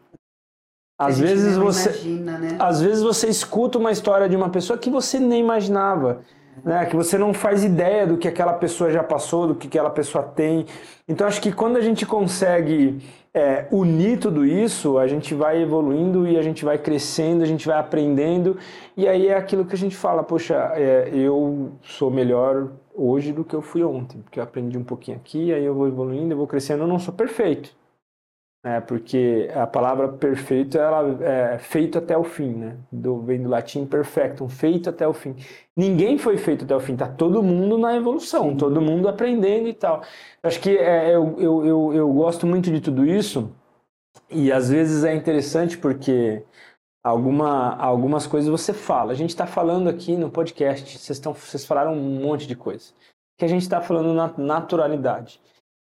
Às vezes você, Imagina, né? às vezes você escuta uma história de uma pessoa que você nem imaginava, né? Que você não faz ideia do que aquela pessoa já passou, do que aquela pessoa tem. Então acho que quando a gente consegue é, unir tudo isso, a gente vai evoluindo e a gente vai crescendo, a gente vai aprendendo e aí é aquilo que a gente fala, poxa, é, eu sou melhor hoje do que eu fui ontem, porque eu aprendi um pouquinho aqui, aí eu vou evoluindo, eu vou crescendo, eu não sou perfeito. É, porque a palavra perfeito ela é feito até o fim, né? Do, vem do latim perfectum, feito até o fim. Ninguém foi feito até o fim, tá todo mundo na evolução, todo mundo aprendendo e tal. Acho que é, eu, eu, eu, eu gosto muito de tudo isso e às vezes é interessante porque alguma, algumas coisas você fala. A gente está falando aqui no podcast, vocês, estão, vocês falaram um monte de coisa. Que a gente está falando na naturalidade.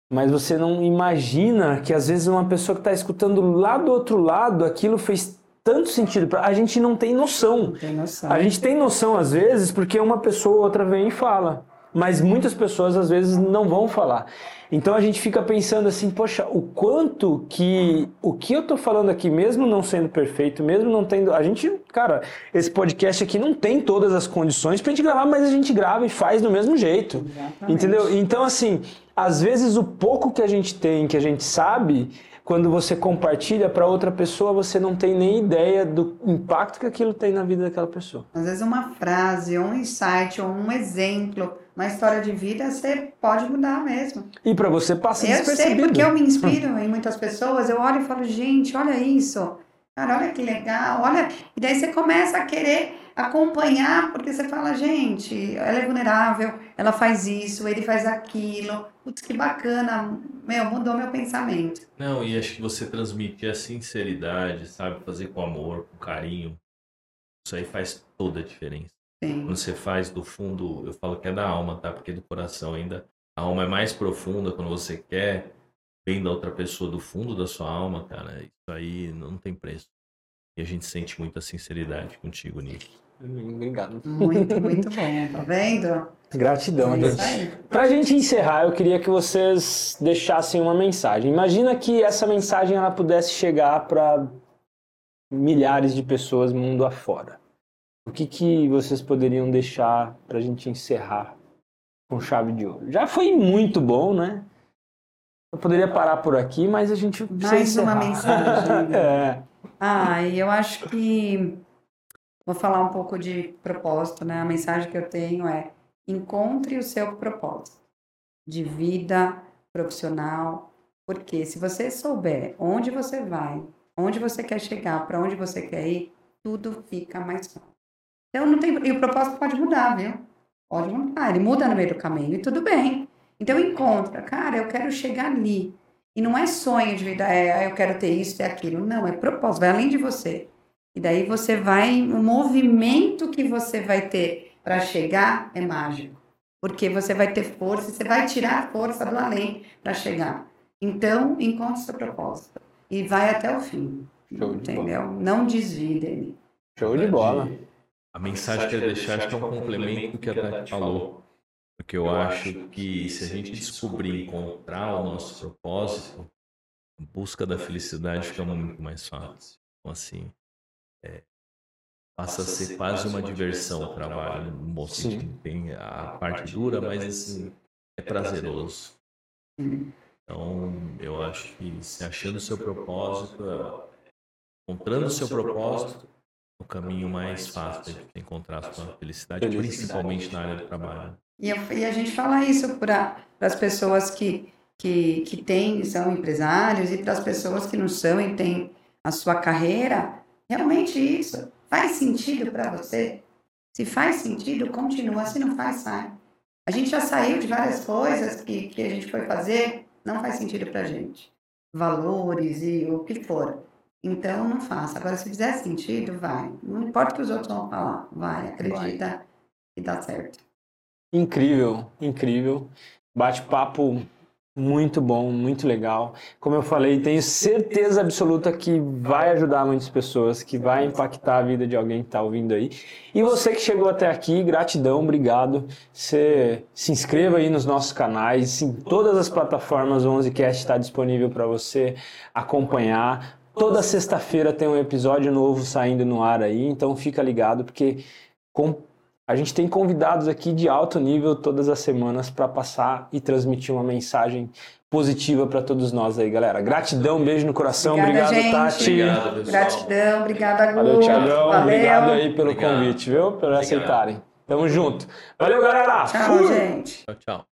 Mas você não imagina que às vezes uma pessoa que está escutando lá do outro lado, aquilo fez tanto sentido. A gente não tem noção. Tem noção. A gente tem noção às vezes porque uma pessoa ou outra vem e fala. Mas muitas pessoas às vezes não vão falar. Então a gente fica pensando assim, poxa, o quanto que o que eu tô falando aqui, mesmo não sendo perfeito, mesmo não tendo. A gente, cara, esse podcast aqui não tem todas as condições pra gente gravar, mas a gente grava e faz do mesmo jeito. Exatamente. Entendeu? Então, assim, às vezes o pouco que a gente tem, que a gente sabe, quando você compartilha para outra pessoa, você não tem nem ideia do impacto que aquilo tem na vida daquela pessoa. Às vezes uma frase, um insight, ou um exemplo, uma história de vida, você pode mudar mesmo. E para você passa Eu sei despercebido. porque eu me inspiro em muitas pessoas, eu olho e falo, gente, olha isso. Cara, olha que legal, olha. E daí você começa a querer acompanhar, porque você fala, gente, ela é vulnerável, ela faz isso, ele faz aquilo. Putz, que bacana. Meu, mudou meu pensamento. Não, e acho que você transmitir a sinceridade, sabe? Fazer com amor, com carinho. Isso aí faz toda a diferença. Sim. Quando você faz do fundo, eu falo que é da alma, tá? Porque do coração ainda. A alma é mais profunda quando você quer bem da outra pessoa do fundo da sua alma, cara. Isso aí não tem preço. E a gente sente muita sinceridade contigo nisso. Obrigado. Muito, muito bom. Tá vendo? Gratidão, É gente. Pra gente encerrar, eu queria que vocês deixassem uma mensagem. Imagina que essa mensagem ela pudesse chegar para milhares de pessoas mundo afora. O que, que vocês poderiam deixar pra gente encerrar com chave de ouro? Já foi muito bom, né? Eu poderia parar por aqui, mas a gente precisa Mais uma encerrar. mensagem. é. Ah, e eu acho que vou falar um pouco de propósito, né? A mensagem que eu tenho é encontre o seu propósito de vida profissional, porque se você souber onde você vai, onde você quer chegar, para onde você quer ir, tudo fica mais fácil. Então não tem e o propósito pode mudar, viu? Pode mudar, ele muda no meio do caminho e tudo bem. Então encontra, cara, eu quero chegar ali. E não é sonho de vida, é "Ah, eu quero ter isso, ter aquilo. Não, é propósito, vai além de você. E daí você vai, o movimento que você vai ter para chegar é mágico. Porque você vai ter força, você vai tirar a força do além para chegar. Então, encontre seu propósito e vai até o fim. Show de entendeu? Não desvie dele. Show de bola. A mensagem que eu ia deixar acho que é um complemento do que a Tati falou. Porque eu acho que se a gente descobrir, encontrar o nosso propósito, a busca da felicidade fica muito mais fácil. Então, assim, é, passa a ser quase uma diversão o trabalho. Sentido. Tem a parte dura, mas assim, é prazeroso. Então, eu acho que se achando o seu propósito, é, encontrando o seu propósito, é o caminho mais fácil de encontrar a sua felicidade, principalmente na área do trabalho. E, eu- e a gente fala isso para as pessoas que, que, que têm, são empresários e para as pessoas que não são e têm a sua carreira. Realmente isso faz sentido para você? Se faz sentido, continua. Se não faz, sai. A gente já saiu de várias coisas que, que a gente foi fazer, não faz sentido para gente. Valores e o que for. Então, não faça. Agora, se fizer sentido, vai. Não importa o que os outros vão falar. Vai, acredita e dá certo. Incrível, incrível. Bate-papo muito bom, muito legal. Como eu falei, tenho certeza absoluta que vai ajudar muitas pessoas, que vai impactar a vida de alguém que está ouvindo aí. E você que chegou até aqui, gratidão, obrigado. Você se inscreva aí nos nossos canais, em todas as plataformas, o 11cast está disponível para você acompanhar. Toda sexta-feira tem um episódio novo saindo no ar aí, então fica ligado, porque com a gente tem convidados aqui de alto nível todas as semanas para passar e transmitir uma mensagem positiva para todos nós aí, galera. Gratidão, beijo no coração. Obrigada, Obrigado, gente. Tati. Obrigado, pessoal. Gratidão, obrigada, Gu. Valeu, Tiagão. Valeu. Obrigado aí pelo Obrigado. convite, viu? Por Obrigado. aceitarem. Tamo junto. Valeu, galera. Tchau, Fui. gente. Tchau, tchau.